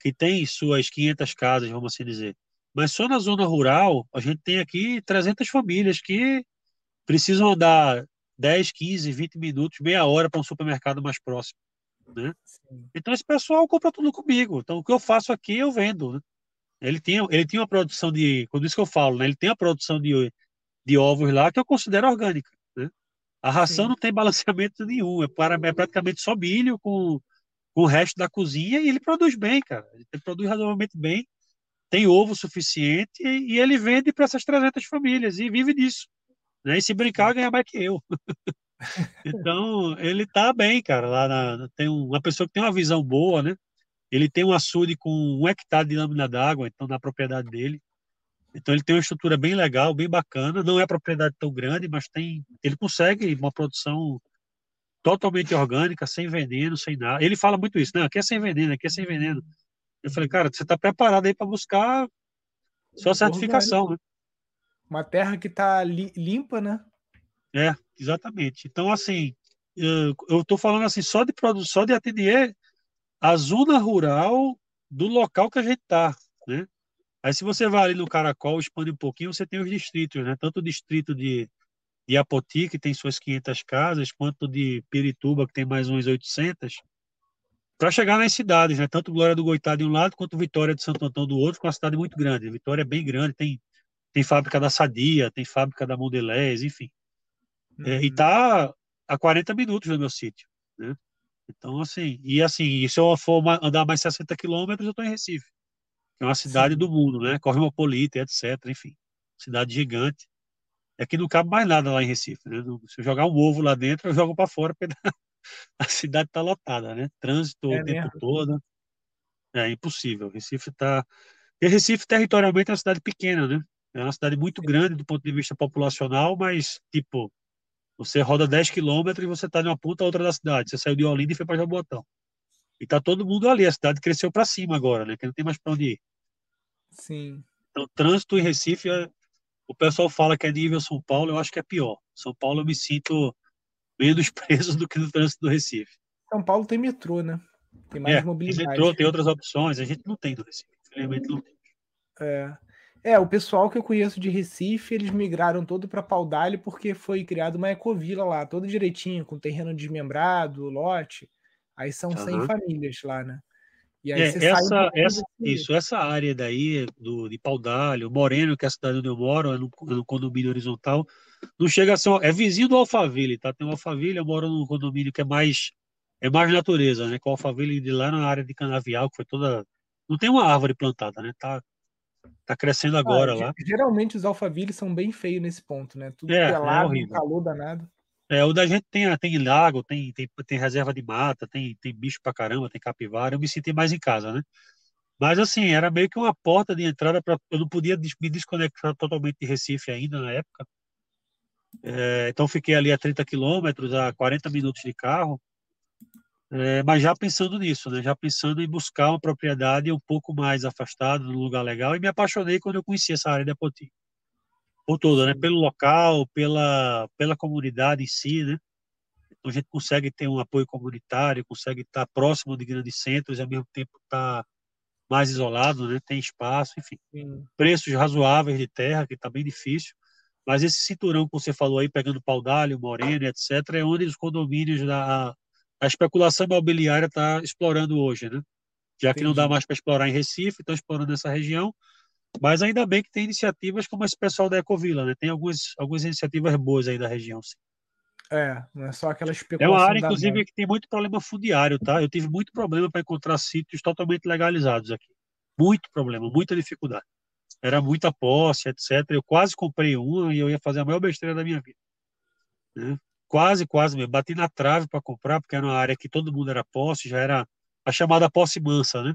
Que tem suas 500 casas, vamos assim dizer. Mas só na zona rural, a gente tem aqui 300 famílias que precisam andar 10, 15, 20 minutos, meia hora para um supermercado mais próximo. Né? Então esse pessoal compra tudo comigo. Então o que eu faço aqui eu vendo. Né? Ele tinha, ele tinha uma produção de, quando isso que eu falo, né? Ele tem a produção de, de ovos lá que eu considero orgânica, né? A ração Sim. não tem [LAUGHS] balanceamento nenhum, é, para, é praticamente só milho com, com o resto da cozinha e ele produz bem, cara. Ele produz razoavelmente bem, tem ovo suficiente e, ele vende para essas 300 famílias e vive disso. Né? E se brincar, ganha mais que eu. [LAUGHS] então, ele tá bem, cara. Lá na, tem uma pessoa que tem uma visão boa, né? Ele tem um açude com um hectare de lâmina d'água, então na propriedade dele. Então ele tem uma estrutura bem legal, bem bacana. Não é propriedade tão grande, mas tem, ele consegue uma produção totalmente orgânica, sem veneno, sem nada. Ele fala muito isso, né? Aqui é sem veneno, aqui é sem veneno. Eu falei, cara, você está preparado aí para buscar sua certificação, né? Uma terra que está li limpa, né? É, exatamente. Então, assim, eu estou falando assim, só de produção, de ateliê, a zona rural do local que a gente está, né? Aí, se você vai ali no Caracol, expande um pouquinho, você tem os distritos, né? Tanto o distrito de, de Apoti, que tem suas 500 casas, quanto de Pirituba, que tem mais umas 800, para chegar nas cidades, né? Tanto Glória do Goitá de um lado, quanto Vitória de Santo Antão do outro, com uma cidade muito grande. Vitória é bem grande, tem tem fábrica da Sadia, tem fábrica da Mondelez, enfim. Uhum. É, e uhum. tá a 40 minutos do meu sítio, né? Então, assim, e assim, e se eu for andar mais 60 quilômetros, eu estou em Recife, que é uma cidade Sim. do mundo, né? Cosmopolita, etc, enfim, cidade gigante. É que não cabe mais nada lá em Recife, né? Se eu jogar um ovo lá dentro, eu jogo para fora, porque [LAUGHS] a cidade está lotada, né? Trânsito é o tempo mesmo. todo. É impossível. Recife está. E Recife, territorialmente, é uma cidade pequena, né? É uma cidade muito grande do ponto de vista populacional, mas, tipo, você roda 10 quilômetros e você está de uma ponta a outra da cidade. Você saiu de Olinda e foi para Jabotão. E tá todo mundo ali. A cidade cresceu para cima agora, né? Que não tem mais para onde ir. Sim. Então, trânsito em Recife, é... o pessoal fala que é nível São Paulo, eu acho que é pior. São Paulo eu me sinto menos [LAUGHS] preso do que no trânsito do Recife. São Paulo tem metrô, né? Tem mais é, mobilidade. Tem metrô, tem outras opções. A gente não tem do Recife. Infelizmente não tem. É. É, o pessoal que eu conheço de Recife, eles migraram todo para Paudalho porque foi criada uma ecovila lá, toda direitinho, com terreno desmembrado, lote. Aí são uhum. 100 famílias lá, né? E aí é, essa, essa, isso, essa área daí do, de Paudalho, Moreno, que é a cidade onde eu moro, é no, é no condomínio horizontal, não chega a ser, é vizinho do Alphaville, tá? Tem o Alphaville, eu moro num condomínio que é mais, é mais natureza, né? Com o Alphaville de lá na área de Canavial, que foi toda, não tem uma árvore plantada, né? Tá Tá crescendo ah, agora ah, lá. Geralmente os alfavilles são bem feios nesse ponto, né? Tudo é, pelado, é calor danado. É, o da gente tem, tem lago, tem, tem, tem reserva de mata, tem, tem bicho pra caramba, tem capivara. Eu me senti mais em casa, né? Mas assim, era meio que uma porta de entrada para eu não podia me desconectar totalmente de Recife ainda na época. É, então fiquei ali a 30 quilômetros, a 40 minutos de carro. É, mas já pensando nisso, né? Já pensando em buscar uma propriedade um pouco mais afastada, num lugar legal, e me apaixonei quando eu conheci essa área de Apoti. Por toda, né? Pelo local, pela, pela comunidade em si, né? Então a gente consegue ter um apoio comunitário, consegue estar próximo de grandes centros e ao mesmo tempo estar mais isolado, né? Tem espaço, enfim. Sim. Preços razoáveis de terra, que está bem difícil. Mas esse cinturão que você falou aí, pegando Paudalho, Moreno, etc., é onde os condomínios da a especulação imobiliária está explorando hoje, né? Já que Entendi. não dá mais para explorar em Recife, estão explorando essa região. Mas ainda bem que tem iniciativas como esse pessoal da Ecovila, né? Tem algumas, algumas iniciativas boas aí da região, sim. É, não é só aquela especulação. É uma área, inclusive, que tem muito problema fundiário, tá? Eu tive muito problema para encontrar sítios totalmente legalizados aqui. Muito problema, muita dificuldade. Era muita posse, etc. Eu quase comprei uma e eu ia fazer a maior besteira da minha vida. Né? quase, quase mesmo. Bati na trave para comprar, porque era uma área que todo mundo era posse, já era a chamada posse mansa, né?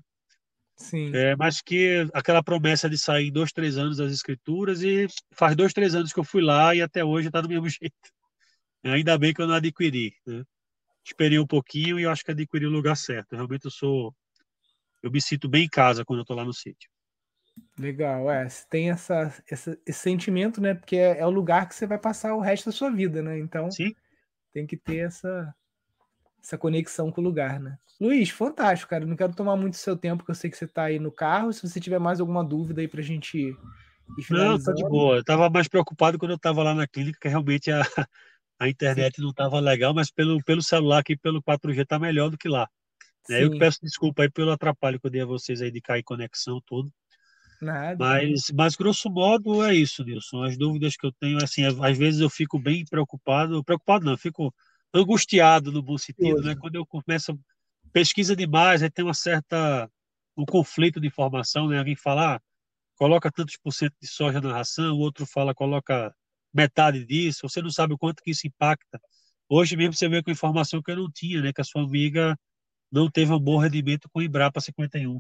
Sim. É, mas que aquela promessa de sair em dois, três anos das escrituras, e faz dois, três anos que eu fui lá e até hoje está do mesmo [LAUGHS] jeito. Ainda bem que eu não adquiri, né? Esperei um pouquinho e eu acho que adquiri o lugar certo. Realmente eu sou. Eu me sinto bem em casa quando eu estou lá no sítio. Legal, é. Você tem essa, essa, esse sentimento, né? Porque é, é, o lugar que você vai passar o resto da sua vida, né? Então. Sim tem que ter essa, essa conexão com o lugar, né? Luiz, fantástico, cara. Não quero tomar muito seu tempo, porque eu sei que você está aí no carro. Se você tiver mais alguma dúvida aí para a gente Não, tá de boa. Eu estava mais preocupado quando eu estava lá na clínica, que realmente a, [LAUGHS] a internet Sim. não estava legal, mas pelo, pelo celular aqui, pelo 4G, está melhor do que lá. Sim. Eu peço desculpa aí pelo atrapalho que eu dei a vocês aí de cair conexão, tudo. Nada. Mas, mas, grosso modo, é isso, Nilson. As dúvidas que eu tenho, assim, às vezes eu fico bem preocupado, preocupado não, eu fico angustiado no bom sentido, né? Quando eu começo pesquisa demais, aí tem uma certa um conflito de informação, né? Alguém fala, ah, coloca tantos por cento de soja na ração, o outro fala, coloca metade disso, você não sabe o quanto que isso impacta. Hoje mesmo você veio com informação que eu não tinha, né? Que a sua amiga não teve um bom rendimento com o Embrapa 51.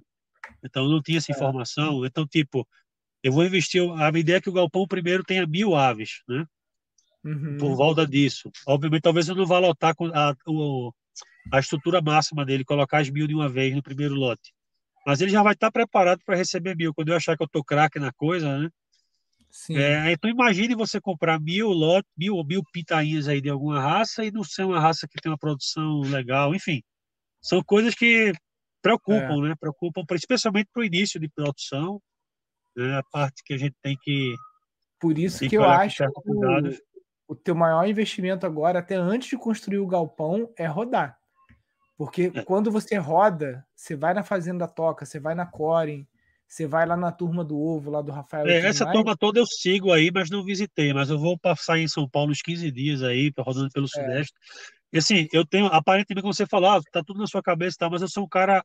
Então, não tinha essa é. informação. Então, tipo, eu vou investir. A ideia é que o galpão primeiro tenha mil aves, né? Uhum. Por volta disso. Obviamente, talvez eu não vá lotar com a, a estrutura máxima dele, colocar as mil de uma vez no primeiro lote. Mas ele já vai estar preparado para receber mil. Quando eu achar que eu tô craque na coisa, né? É, então imagine você comprar mil lotes, mil ou mil pitainhas aí de alguma raça e não ser uma raça que tem uma produção legal, enfim. São coisas que preocupam, é. né? Preocupam, especialmente para o início de produção, né? a parte que a gente tem que. Por isso que, eu acho que o, teu maior investimento agora, até antes de construir o galpão, é rodar. Porque é. quando você roda, você vai na Fazenda Toca, você vai na Corem, você vai lá na turma do ovo, lá do Rafael. É, essa turma toda eu sigo aí, mas não visitei. Mas eu vou passar em São Paulo uns 15 dias aí, rodando pelo é. Sudeste. E assim, eu tenho, aparentemente, como você falou, ah, tá tudo na sua cabeça, tá? Mas eu sou um cara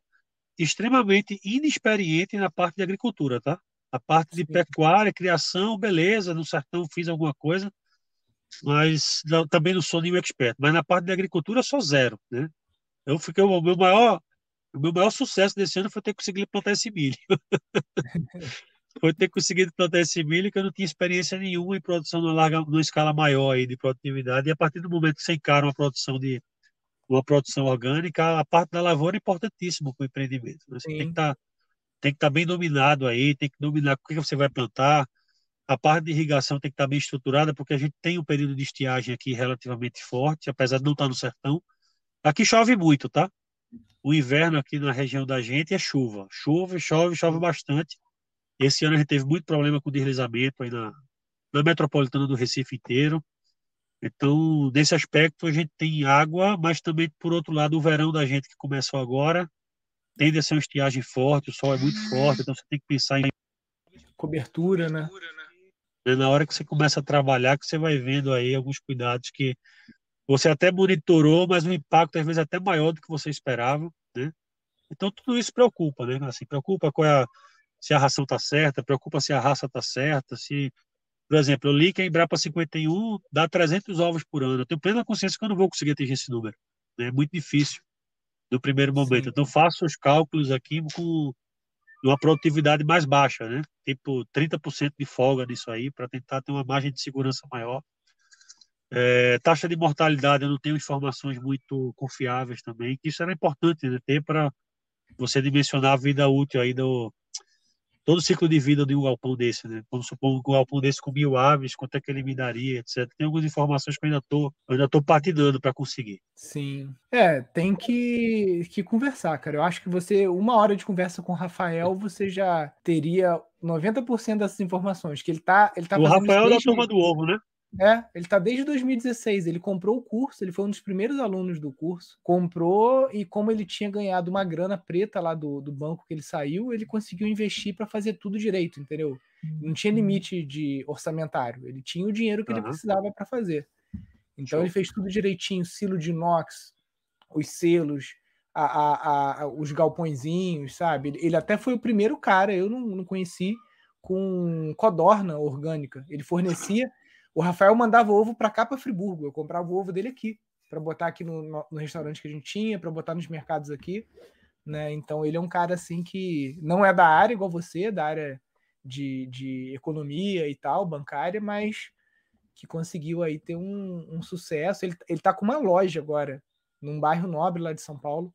extremamente inexperiente na parte de agricultura, tá? A parte de Sim. pecuária, criação, beleza, no sertão fiz alguma coisa, mas não, também não sou nenhum expert. Mas na parte de agricultura sou zero, né? Eu fiquei o meu maior o meu maior sucesso desse ano foi ter conseguido plantar esse milho. [LAUGHS] foi ter conseguido plantar esse milho que eu não tinha experiência nenhuma em produção numa, larga, numa escala maior aí de produtividade. E a partir do momento que você encara uma produção de uma produção orgânica, a parte da lavoura é importantíssima para o empreendimento. Né? Você tem que estar tá, tem que estar tá bem dominado aí, tem que dominar o que você vai plantar. A parte de irrigação tem que estar bem estruturada, porque a gente tem um período de estiagem aqui relativamente forte, apesar de não estar no sertão. Aqui chove muito, tá? O inverno aqui na região da gente é chuva. Chove, chove, chove bastante. Esse ano a gente teve muito problema com deslizamento aí na, na metropolitana do Recife inteiro. Então, nesse aspecto, a gente tem água, mas também, por outro lado, o verão da gente que começou agora tende a ser uma estiagem forte, o sol é muito forte, então você tem que pensar em. Cobertura, né? É na hora que você começa a trabalhar, que você vai vendo aí alguns cuidados que você até monitorou, mas o impacto às vezes é até maior do que você esperava, né? Então, tudo isso preocupa, né? Assim, preocupa qual é a, se a ração está certa, preocupa se a raça está certa, se por exemplo, eu li que a Embrapa 51 dá 300 ovos por ano. Eu tenho plena consciência que eu não vou conseguir atingir esse número. Né? É muito difícil no primeiro momento. Sim. Então, faço os cálculos aqui com uma produtividade mais baixa, né? Tipo, 30% de folga nisso aí, para tentar ter uma margem de segurança maior. É, taxa de mortalidade, eu não tenho informações muito confiáveis também, que isso era importante né? ter para você dimensionar a vida útil aí do, todo o ciclo de vida de um galpão desse, né? Vamos supor um galpão desse com mil aves, quanto é que ele me daria, etc. Tem algumas informações que eu ainda tô, eu ainda tô patinando para conseguir. Sim. É, tem que, que conversar, cara. Eu acho que você, uma hora de conversa com o Rafael, você já teria 90% dessas informações, que ele tá, ele tá O Rafael é da turma do ovo, né? É, ele está desde 2016. Ele comprou o curso, ele foi um dos primeiros alunos do curso. Comprou e, como ele tinha ganhado uma grana preta lá do, do banco que ele saiu, ele conseguiu investir para fazer tudo direito, entendeu? Não tinha limite de orçamentário. Ele tinha o dinheiro que uhum. ele precisava para fazer. Então Show. ele fez tudo direitinho, silo de inox, os selos, a, a, a, os galpõezinhos, sabe? Ele até foi o primeiro cara, eu não, não conheci, com codorna orgânica. Ele fornecia o Rafael mandava ovo para cá para Friburgo. Eu comprava o ovo dele aqui para botar aqui no, no, restaurante que a gente tinha, para botar nos mercados aqui, né? Então ele é um cara assim que não é da área igual você, da área de, de economia e tal, bancária, mas que conseguiu aí ter um, um sucesso. Ele, ele tá com uma loja agora num bairro nobre lá de São Paulo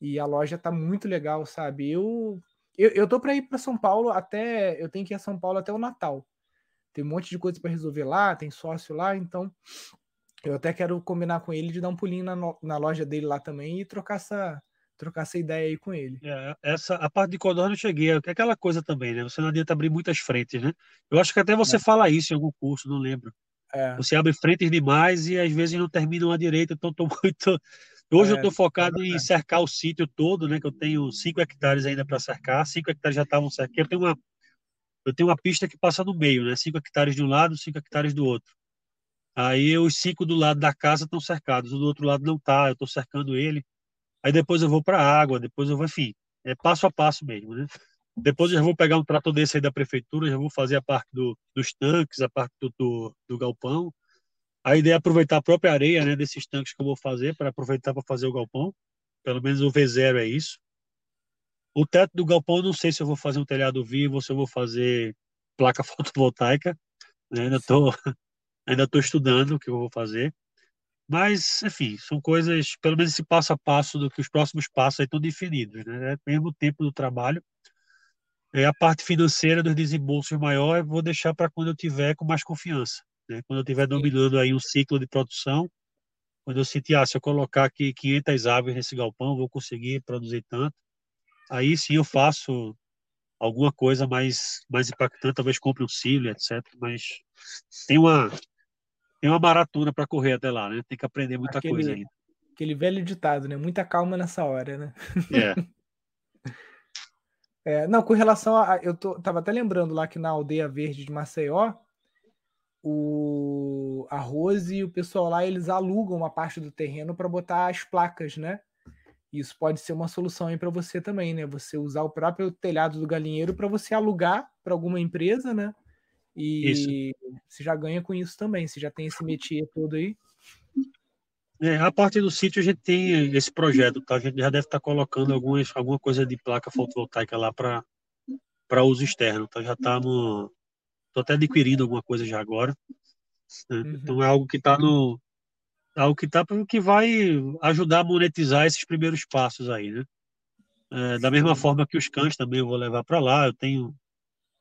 e a loja tá muito legal, sabe? Eu eu, eu tô para ir para São Paulo até eu tenho que ir a São Paulo até o Natal tem um monte de coisa para resolver lá, tem sócio lá, então eu até quero combinar com ele de dar um pulinho na, na loja dele lá também e trocar essa, trocar essa ideia aí com ele. É, essa, a parte de Codorna eu cheguei, é aquela coisa também, né? Você não adianta abrir muitas frentes, né? Eu acho que até você é. fala isso em algum curso, não lembro. É. Você abre frentes demais e às vezes não terminam a direita, então estou [LAUGHS] muito. Hoje é, eu estou focado em cercar o sítio todo, né? Que eu tenho 5 hectares ainda para cercar, 5 hectares já estavam cercados. Eu tenho uma, eu tenho uma pista que passa no meio, né? 5 hectares de um lado, 5 hectares do outro. Aí os cinco do lado da casa estão cercados, o do outro lado não tá, eu estou cercando ele. Aí depois eu vou para a água, depois eu vou, enfim, é passo a passo mesmo, né? Depois eu já vou pegar um trator desse aí da prefeitura, já vou fazer a parte do, dos tanques, a parte do, do, do, galpão. A ideia é aproveitar a própria areia né, desses tanques que eu vou fazer, para aproveitar para fazer o galpão. Pelo menos o V0 é isso. O teto do galpão, não sei se eu vou fazer um telhado vivo ou se eu vou fazer placa [LAUGHS] fotovoltaica. Né? Ainda estou [LAUGHS] ainda estou estudando o que eu vou fazer. Mas, enfim, são coisas, pelo menos esse passo a passo do que os próximos passos aí estão definidos, né? É mesmo tempo do trabalho. É a parte financeira dos desembolsos maior, eu vou deixar para quando eu tiver com mais confiança, né? Quando eu estiver dominando aí um ciclo de produção, quando eu sentir, ah, se eu colocar aqui 500 aves nesse galpão, vou conseguir produzir tanto. Aí sim eu faço alguma coisa mais mais impactante, talvez compre um cílio, etc. Mas tem uma tem uma maratona para correr até lá, né? Tem que aprender muita aquele, coisa ainda. Aquele velho ditado, né? Muita calma nessa hora, né? É. [LAUGHS] é não, com relação a. Eu tô, tava até lembrando lá que na aldeia verde de Maceió, o, a Rose e o pessoal lá eles alugam uma parte do terreno para botar as placas, né? Isso pode ser uma solução aí para você também, né? Você usar o próprio telhado do galinheiro para você alugar para alguma empresa, né? E isso. você já ganha com isso também, você já tem esse métier todo aí. É, a partir do sítio a gente tem esse projeto, tá? A gente já deve estar tá colocando algumas, alguma coisa de placa fotovoltaica lá para para uso externo, tá? Já estamos tô até adquirindo alguma coisa já agora. Né? Uhum. Então é algo que está no algo que tá que vai ajudar a monetizar esses primeiros passos aí, né? É, da mesma forma que os cães também eu vou levar para lá, eu tenho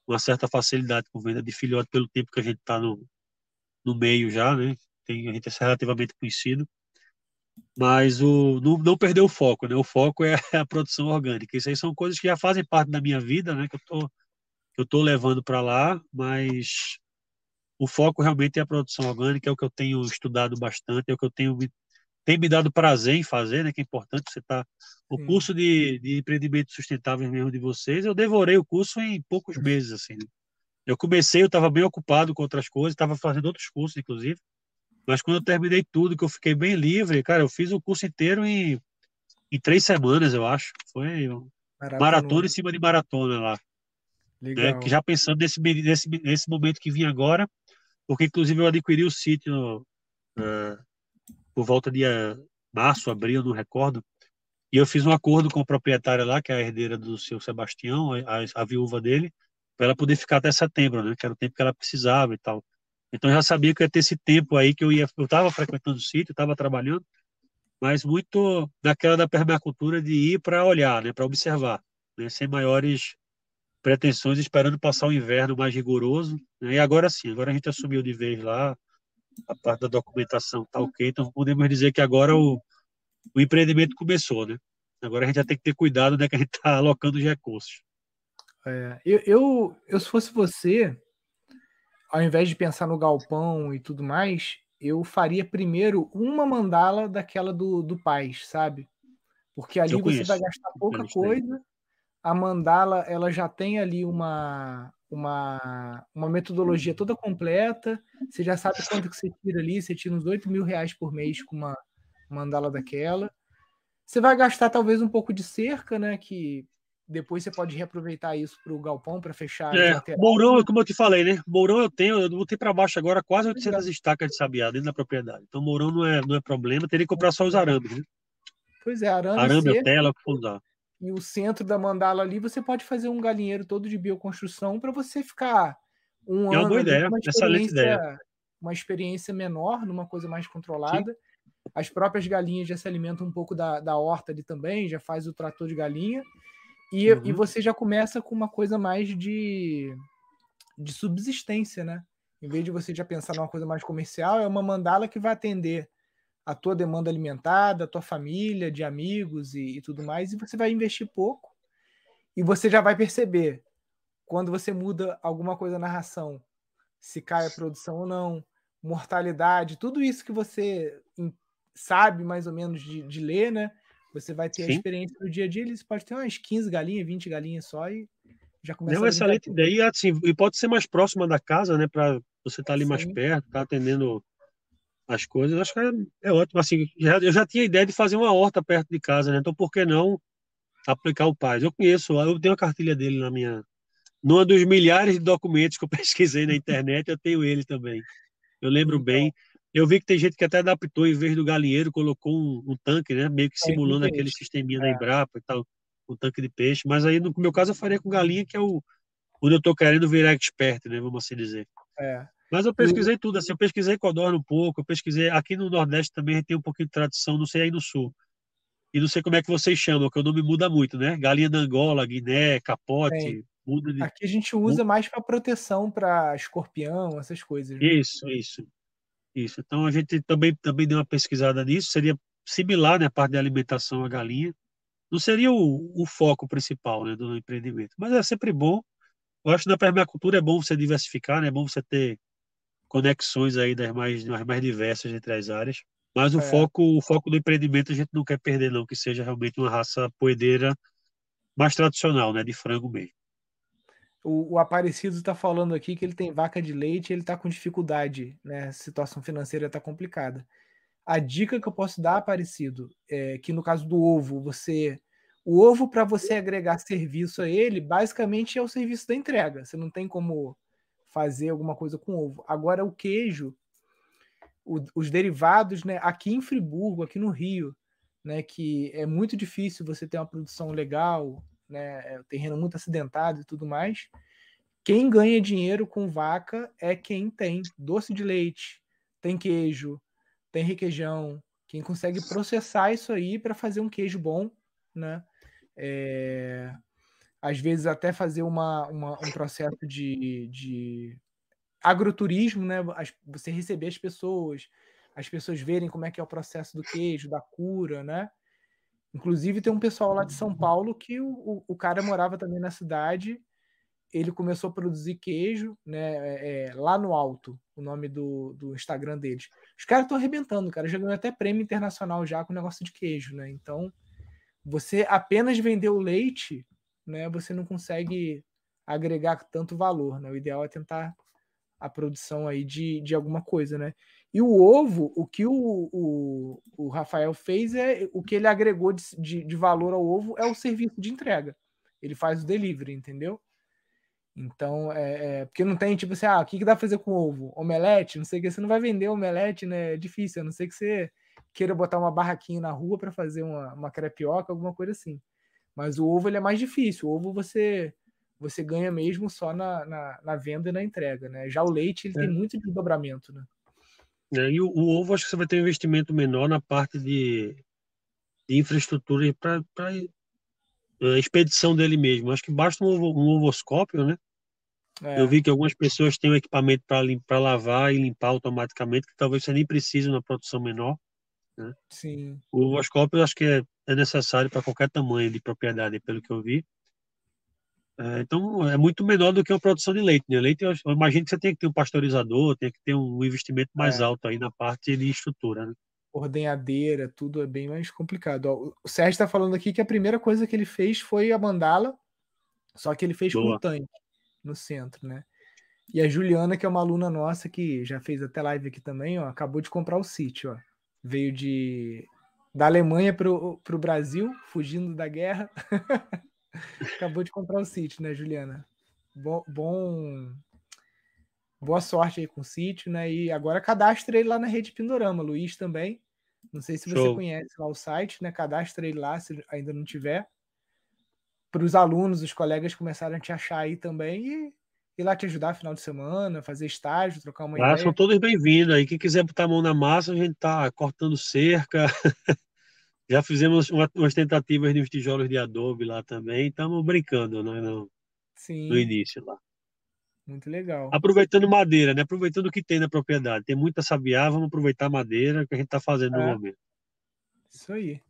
uma certa facilidade com venda de filhote pelo tempo que a gente está no, no meio já, né? Tem, a gente é relativamente conhecido. Mas o, não, não perder o foco, né? O foco é [LAUGHS] a produção orgânica. Isso aí são coisas que já fazem parte da minha vida, né? Que eu tô, que eu tô levando para lá, mas o foco realmente é a produção orgânica, é o que eu tenho estudado bastante, é o que eu tenho tem me dado prazer em fazer, né? Que é importante você estar. Tá... O Sim. curso de, de empreendimento sustentável mesmo de vocês, eu devorei o curso em poucos meses, assim. Né? Eu comecei, eu estava bem ocupado com outras coisas, estava fazendo outros cursos, inclusive. Mas quando eu terminei tudo, que eu fiquei bem livre, cara, eu fiz o curso inteiro em, em três semanas, eu acho. Foi maratona, em cima de maratona lá. Legal. Né? Que já pensando nesse, nesse, nesse momento que vinha agora, porque inclusive eu adquiri o sítio uh, por volta de uh, março, abril, não recordo, e eu fiz um acordo com a proprietária lá, que é a herdeira do seu Sebastião, a, a viúva dele, para ela poder ficar até setembro, né? Que era o tempo que ela precisava e tal. Então eu já sabia que ia ter esse tempo aí que eu ia, eu estava frequentando o sítio, estava trabalhando, mas muito daquela da permacultura de ir para olhar, né? Para observar, né? Sem maiores pretensões, esperando passar o inverno mais rigoroso. Né? E agora sim, agora a gente assumiu de vez lá, a parte da documentação tá ok, então podemos dizer que agora o, o empreendimento começou, né? Agora a gente já tem que ter cuidado, né, que a gente está alocando os recursos. É, eu, eu, eu, se fosse você, ao invés de pensar no galpão e tudo mais, eu faria primeiro uma mandala daquela do, do Paz, sabe? Porque ali você vai gastar pouca coisa. A mandala, ela já tem ali uma, uma, uma metodologia toda completa. Você já sabe quanto que você tira ali. Você tira uns 8 mil reais por mês com uma mandala daquela. Você vai gastar talvez um pouco de cerca, né? Que depois você pode reaproveitar isso para o galpão para fechar. É, Mourão, como eu te falei, né? Mourão eu tenho, eu botei para baixo agora quase 800 Legal. estacas de sabiá dentro da propriedade. Então Mourão não é, não é problema, teria que comprar só os arames, né? Pois é, arame, arame tela, o que for usar. E o centro da mandala ali, você pode fazer um galinheiro todo de bioconstrução para você ficar um é ano. Uma boa ideia, uma excelente ideia. Uma experiência menor, numa coisa mais controlada. Sim. As próprias galinhas já se alimentam um pouco da, da horta ali também, já faz o trator de galinha. E, uhum. e você já começa com uma coisa mais de, de subsistência, né? Em vez de você já pensar numa coisa mais comercial, é uma mandala que vai atender a tua demanda alimentar, da tua família, de amigos e, e tudo mais, e você vai investir pouco. E você já vai perceber quando você muda alguma coisa na ração, se cai a produção ou não, mortalidade, tudo isso que você sabe mais ou menos de, de ler, né? Você vai ter Sim. a experiência no dia a dia, eles pode ter umas 15 galinhas, 20 galinhas só e Já começa é uma excelente ideia. Assim, e pode ser mais próxima da casa, né? Para você estar tá ali Sim. mais perto, tá atendendo as coisas. Acho que é, é ótimo. Assim, já, eu já tinha ideia de fazer uma horta perto de casa, né? Então, por que não aplicar o Paz? Eu conheço, eu tenho a cartilha dele na minha. Numa dos milhares de documentos que eu [LAUGHS] pesquisei na internet, eu tenho ele também. Eu lembro bem. Eu vi que tem gente que até adaptou, em vez do galinheiro, colocou um, um tanque, né? Meio que simulando é, aquele sisteminha é. da Embrapa e tal, um tanque de peixe. Mas aí, no meu caso, eu faria com galinha, que é o onde eu estou querendo virar expert, né? Vamos assim dizer. É. Mas eu pesquisei tudo, assim, eu pesquisei codorna um pouco, eu pesquisei, aqui no Nordeste também tem um pouquinho de tradição, não sei aí no Sul. E não sei como é que vocês chamam, que o nome muda muito, né? Galinha da Angola, Guiné, capote, muda de... Aqui a gente usa mais para proteção, para escorpião, essas coisas. Né? Isso, isso. Isso. Então a gente também, também deu uma pesquisada nisso, seria similar, né, a parte de alimentação à galinha. Não seria o, o foco principal, né, do empreendimento, mas é sempre bom. Eu acho que na permacultura é bom você diversificar, né, é bom você ter conexões aí das mais, das mais diversas entre as áreas. Mas o, é. foco, o foco do empreendimento a gente não quer perder, não, que seja realmente uma raça poedeira mais tradicional, né, de frango mesmo. O, o Aparecido está falando aqui que ele tem vaca de leite e ele está com dificuldade, né? A situação financeira está complicada. A dica que eu posso dar, Aparecido, é que no caso do ovo, você. O ovo, para você agregar serviço a ele, basicamente é o serviço da entrega. Você não tem como fazer alguma coisa com ovo. Agora, o queijo, o, os derivados, né? Aqui em Friburgo, aqui no Rio, né? Que é muito difícil você ter uma produção legal, né? É, o terreno muito acidentado e tudo mais. Quem ganha dinheiro com vaca é quem tem doce de leite, tem queijo, tem requeijão, quem consegue processar isso aí para fazer um queijo bom, né? É, às vezes até fazer uma, uma um processo de, de agroturismo, né? Você receber as pessoas, as pessoas verem como é que é o processo do queijo, da cura, né? Inclusive tem um pessoal lá de São Paulo que o, o, o cara morava também na cidade, ele começou a produzir queijo, né? É, é lá no alto, o nome do, do Instagram deles. Os caras estão arrebentando, cara. Já ganhou até prêmio internacional já com o negócio de queijo, né? Então, você apenas vender o leite né, você não consegue agregar tanto valor, né? O ideal é tentar a produção aí de, de alguma coisa, né? E o ovo, o que o, o, o Rafael fez é o que ele agregou de, de, de, valor ao ovo é o serviço de entrega. Ele faz o delivery, entendeu? Então, é, é porque não tem tipo assim, ah, o que, que dá pra fazer com ovo? Omelete? Não sei o que, você não vai vender omelete, né? É difícil, a não ser que você queira botar uma barraquinha na rua para fazer uma, uma crepioca, alguma coisa assim. Mas o ovo ele é mais difícil. O ovo você você ganha mesmo só na, na, na venda e na entrega, né? Já o leite ele é. tem muito desdobramento, né? É, e o, o, ovo acho que você vai ter um investimento menor na parte de, de infraestrutura para a é, expedição dele mesmo. Acho que basta um, ovo, um ovoscópio, né? É. Eu vi que algumas pessoas têm um equipamento para lavar e limpar automaticamente, que talvez você nem precise na produção menor. Né? Sim. O ovoscópio acho que é é necessário para qualquer tamanho de propriedade, pelo que eu vi. É, então, é muito menor do que uma produção de leite. Né? Leite, eu, eu, imagino que você tem que ter um pasteurizador, tem que ter um investimento mais é. alto aí na parte de estrutura. Né? Ordenhadeira, tudo é bem mais complicado. Ó, o Sérgio está falando aqui que a primeira coisa que ele fez foi a mandala, só que ele fez Boa. com o tanque no centro, né? E a Juliana, que é uma aluna nossa, que já fez até live aqui também, ó, acabou de comprar o sítio, ó. Veio de da Alemanha para o Brasil, fugindo da guerra. [LAUGHS] Acabou de comprar o sítio, né, Juliana? Bom, bom, boa sorte aí com o sítio, né? E agora cadastre ele lá na rede Pindorama, Luiz também. Não sei se você Show. conhece lá o site, né? Cadastre ele lá se ainda não tiver. Para os alunos, os colegas começarem a te achar aí também e ir lá te ajudar final de semana, fazer estágio, trocar uma ah, ideia. São todos bem-vindos aí. Quem quiser botar a mão na massa, a gente tá cortando cerca. [LAUGHS] Já fizemos uma, umas tentativas de uns tijolos de adobe lá também. Estamos brincando, né? No, Sim. no início lá. Muito legal. Aproveitando madeira, né? Aproveitando o que tem na propriedade. Tem muita sabiá, vamos aproveitar a madeira que a gente está fazendo é. no momento. Isso aí.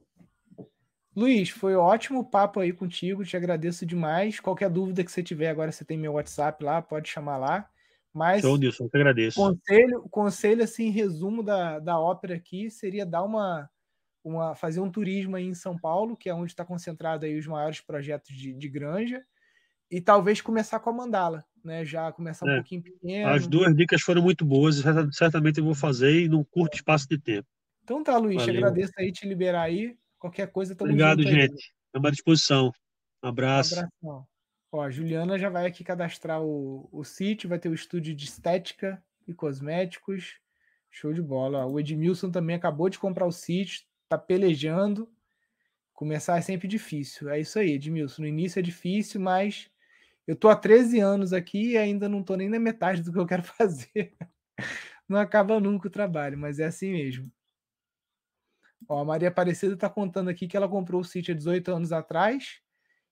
Luiz, foi ótimo o papo aí contigo, te agradeço demais. Qualquer dúvida que você tiver, agora você tem meu WhatsApp lá, pode chamar lá. Mas Show, Nilson, eu que agradeço. Conselho, conselho assim, resumo da, da ópera aqui seria dar uma uma, fazer um turismo aí em São Paulo, que é onde está concentrado aí os maiores projetos de, de granja, e talvez começar com a mandala, né? Já começar um é. pouquinho pequeno. As duas dicas foram muito boas certamente eu vou fazer em um curto espaço de tempo. Então tá, Luiz, Valeu. agradeço aí te liberar aí. Qualquer coisa, tamo Obrigado, gente. Estamos à disposição. Um abraço. Um abração. Ó, a Juliana já vai aqui cadastrar o, o sítio, vai ter o estúdio de estética e cosméticos. Show de bola. O Edmilson também acabou de comprar o sítio, tá pelejando. Começar é sempre difícil. É isso aí, Edmilson. No início é difícil, mas eu tô há 13 anos aqui e ainda não tô nem na metade do que eu quero [LAUGHS] fazer. Não acaba nunca o trabalho, mas é assim mesmo. Ó, a Maria Aparecida está contando aqui que ela comprou o sítio há 18 anos atrás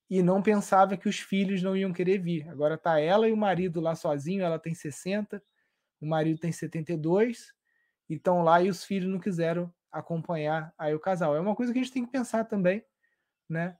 e não pensava que os filhos não iam querer vir. Agora tá ela e o marido lá sozinho, ela tem 60, o marido tem 72, e estão lá e os filhos não quiseram acompanhar aí o casal. É uma coisa que a gente tem que pensar também, né?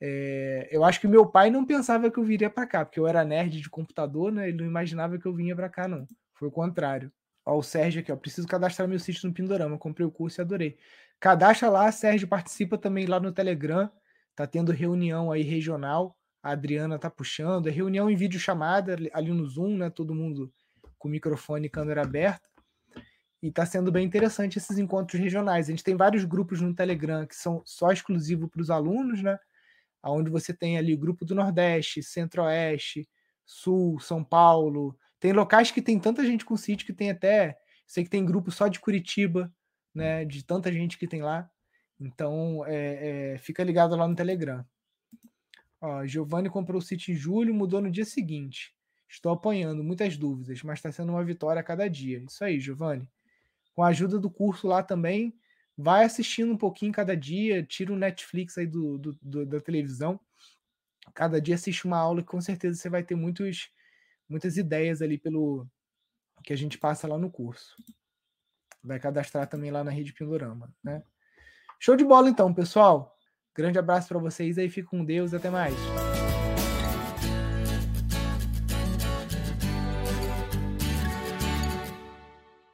É, eu acho que meu pai não pensava que eu viria para cá, porque eu era nerd de computador, né? Ele não imaginava que eu vinha para cá, não. Foi o contrário. Ó, o Sérgio aqui, ó. Preciso cadastrar meu sítio no Pindorama. Comprei o curso e adorei. Cadastra lá, Sérgio. Participa também lá no Telegram. Tá tendo reunião aí regional. A Adriana tá puxando. É reunião em vídeo chamada ali no Zoom, né? Todo mundo com microfone e câmera aberta. E está sendo bem interessante esses encontros regionais. A gente tem vários grupos no Telegram que são só exclusivos para os alunos, né? Onde você tem ali o grupo do Nordeste, Centro-Oeste, Sul, São Paulo. Tem locais que tem tanta gente com sítio que tem até. Sei que tem grupo só de Curitiba, né? De tanta gente que tem lá. Então, é, é, fica ligado lá no Telegram. Ó, Giovanni comprou o sítio em julho, mudou no dia seguinte. Estou apanhando muitas dúvidas, mas está sendo uma vitória a cada dia. Isso aí, Giovanni com a ajuda do curso lá também, vai assistindo um pouquinho cada dia, tira o Netflix aí do, do, do, da televisão, cada dia assiste uma aula que com certeza você vai ter muitos, muitas ideias ali pelo que a gente passa lá no curso. Vai cadastrar também lá na Rede Pindorama, né? Show de bola então, pessoal. Grande abraço para vocês aí, fique com Deus, até mais.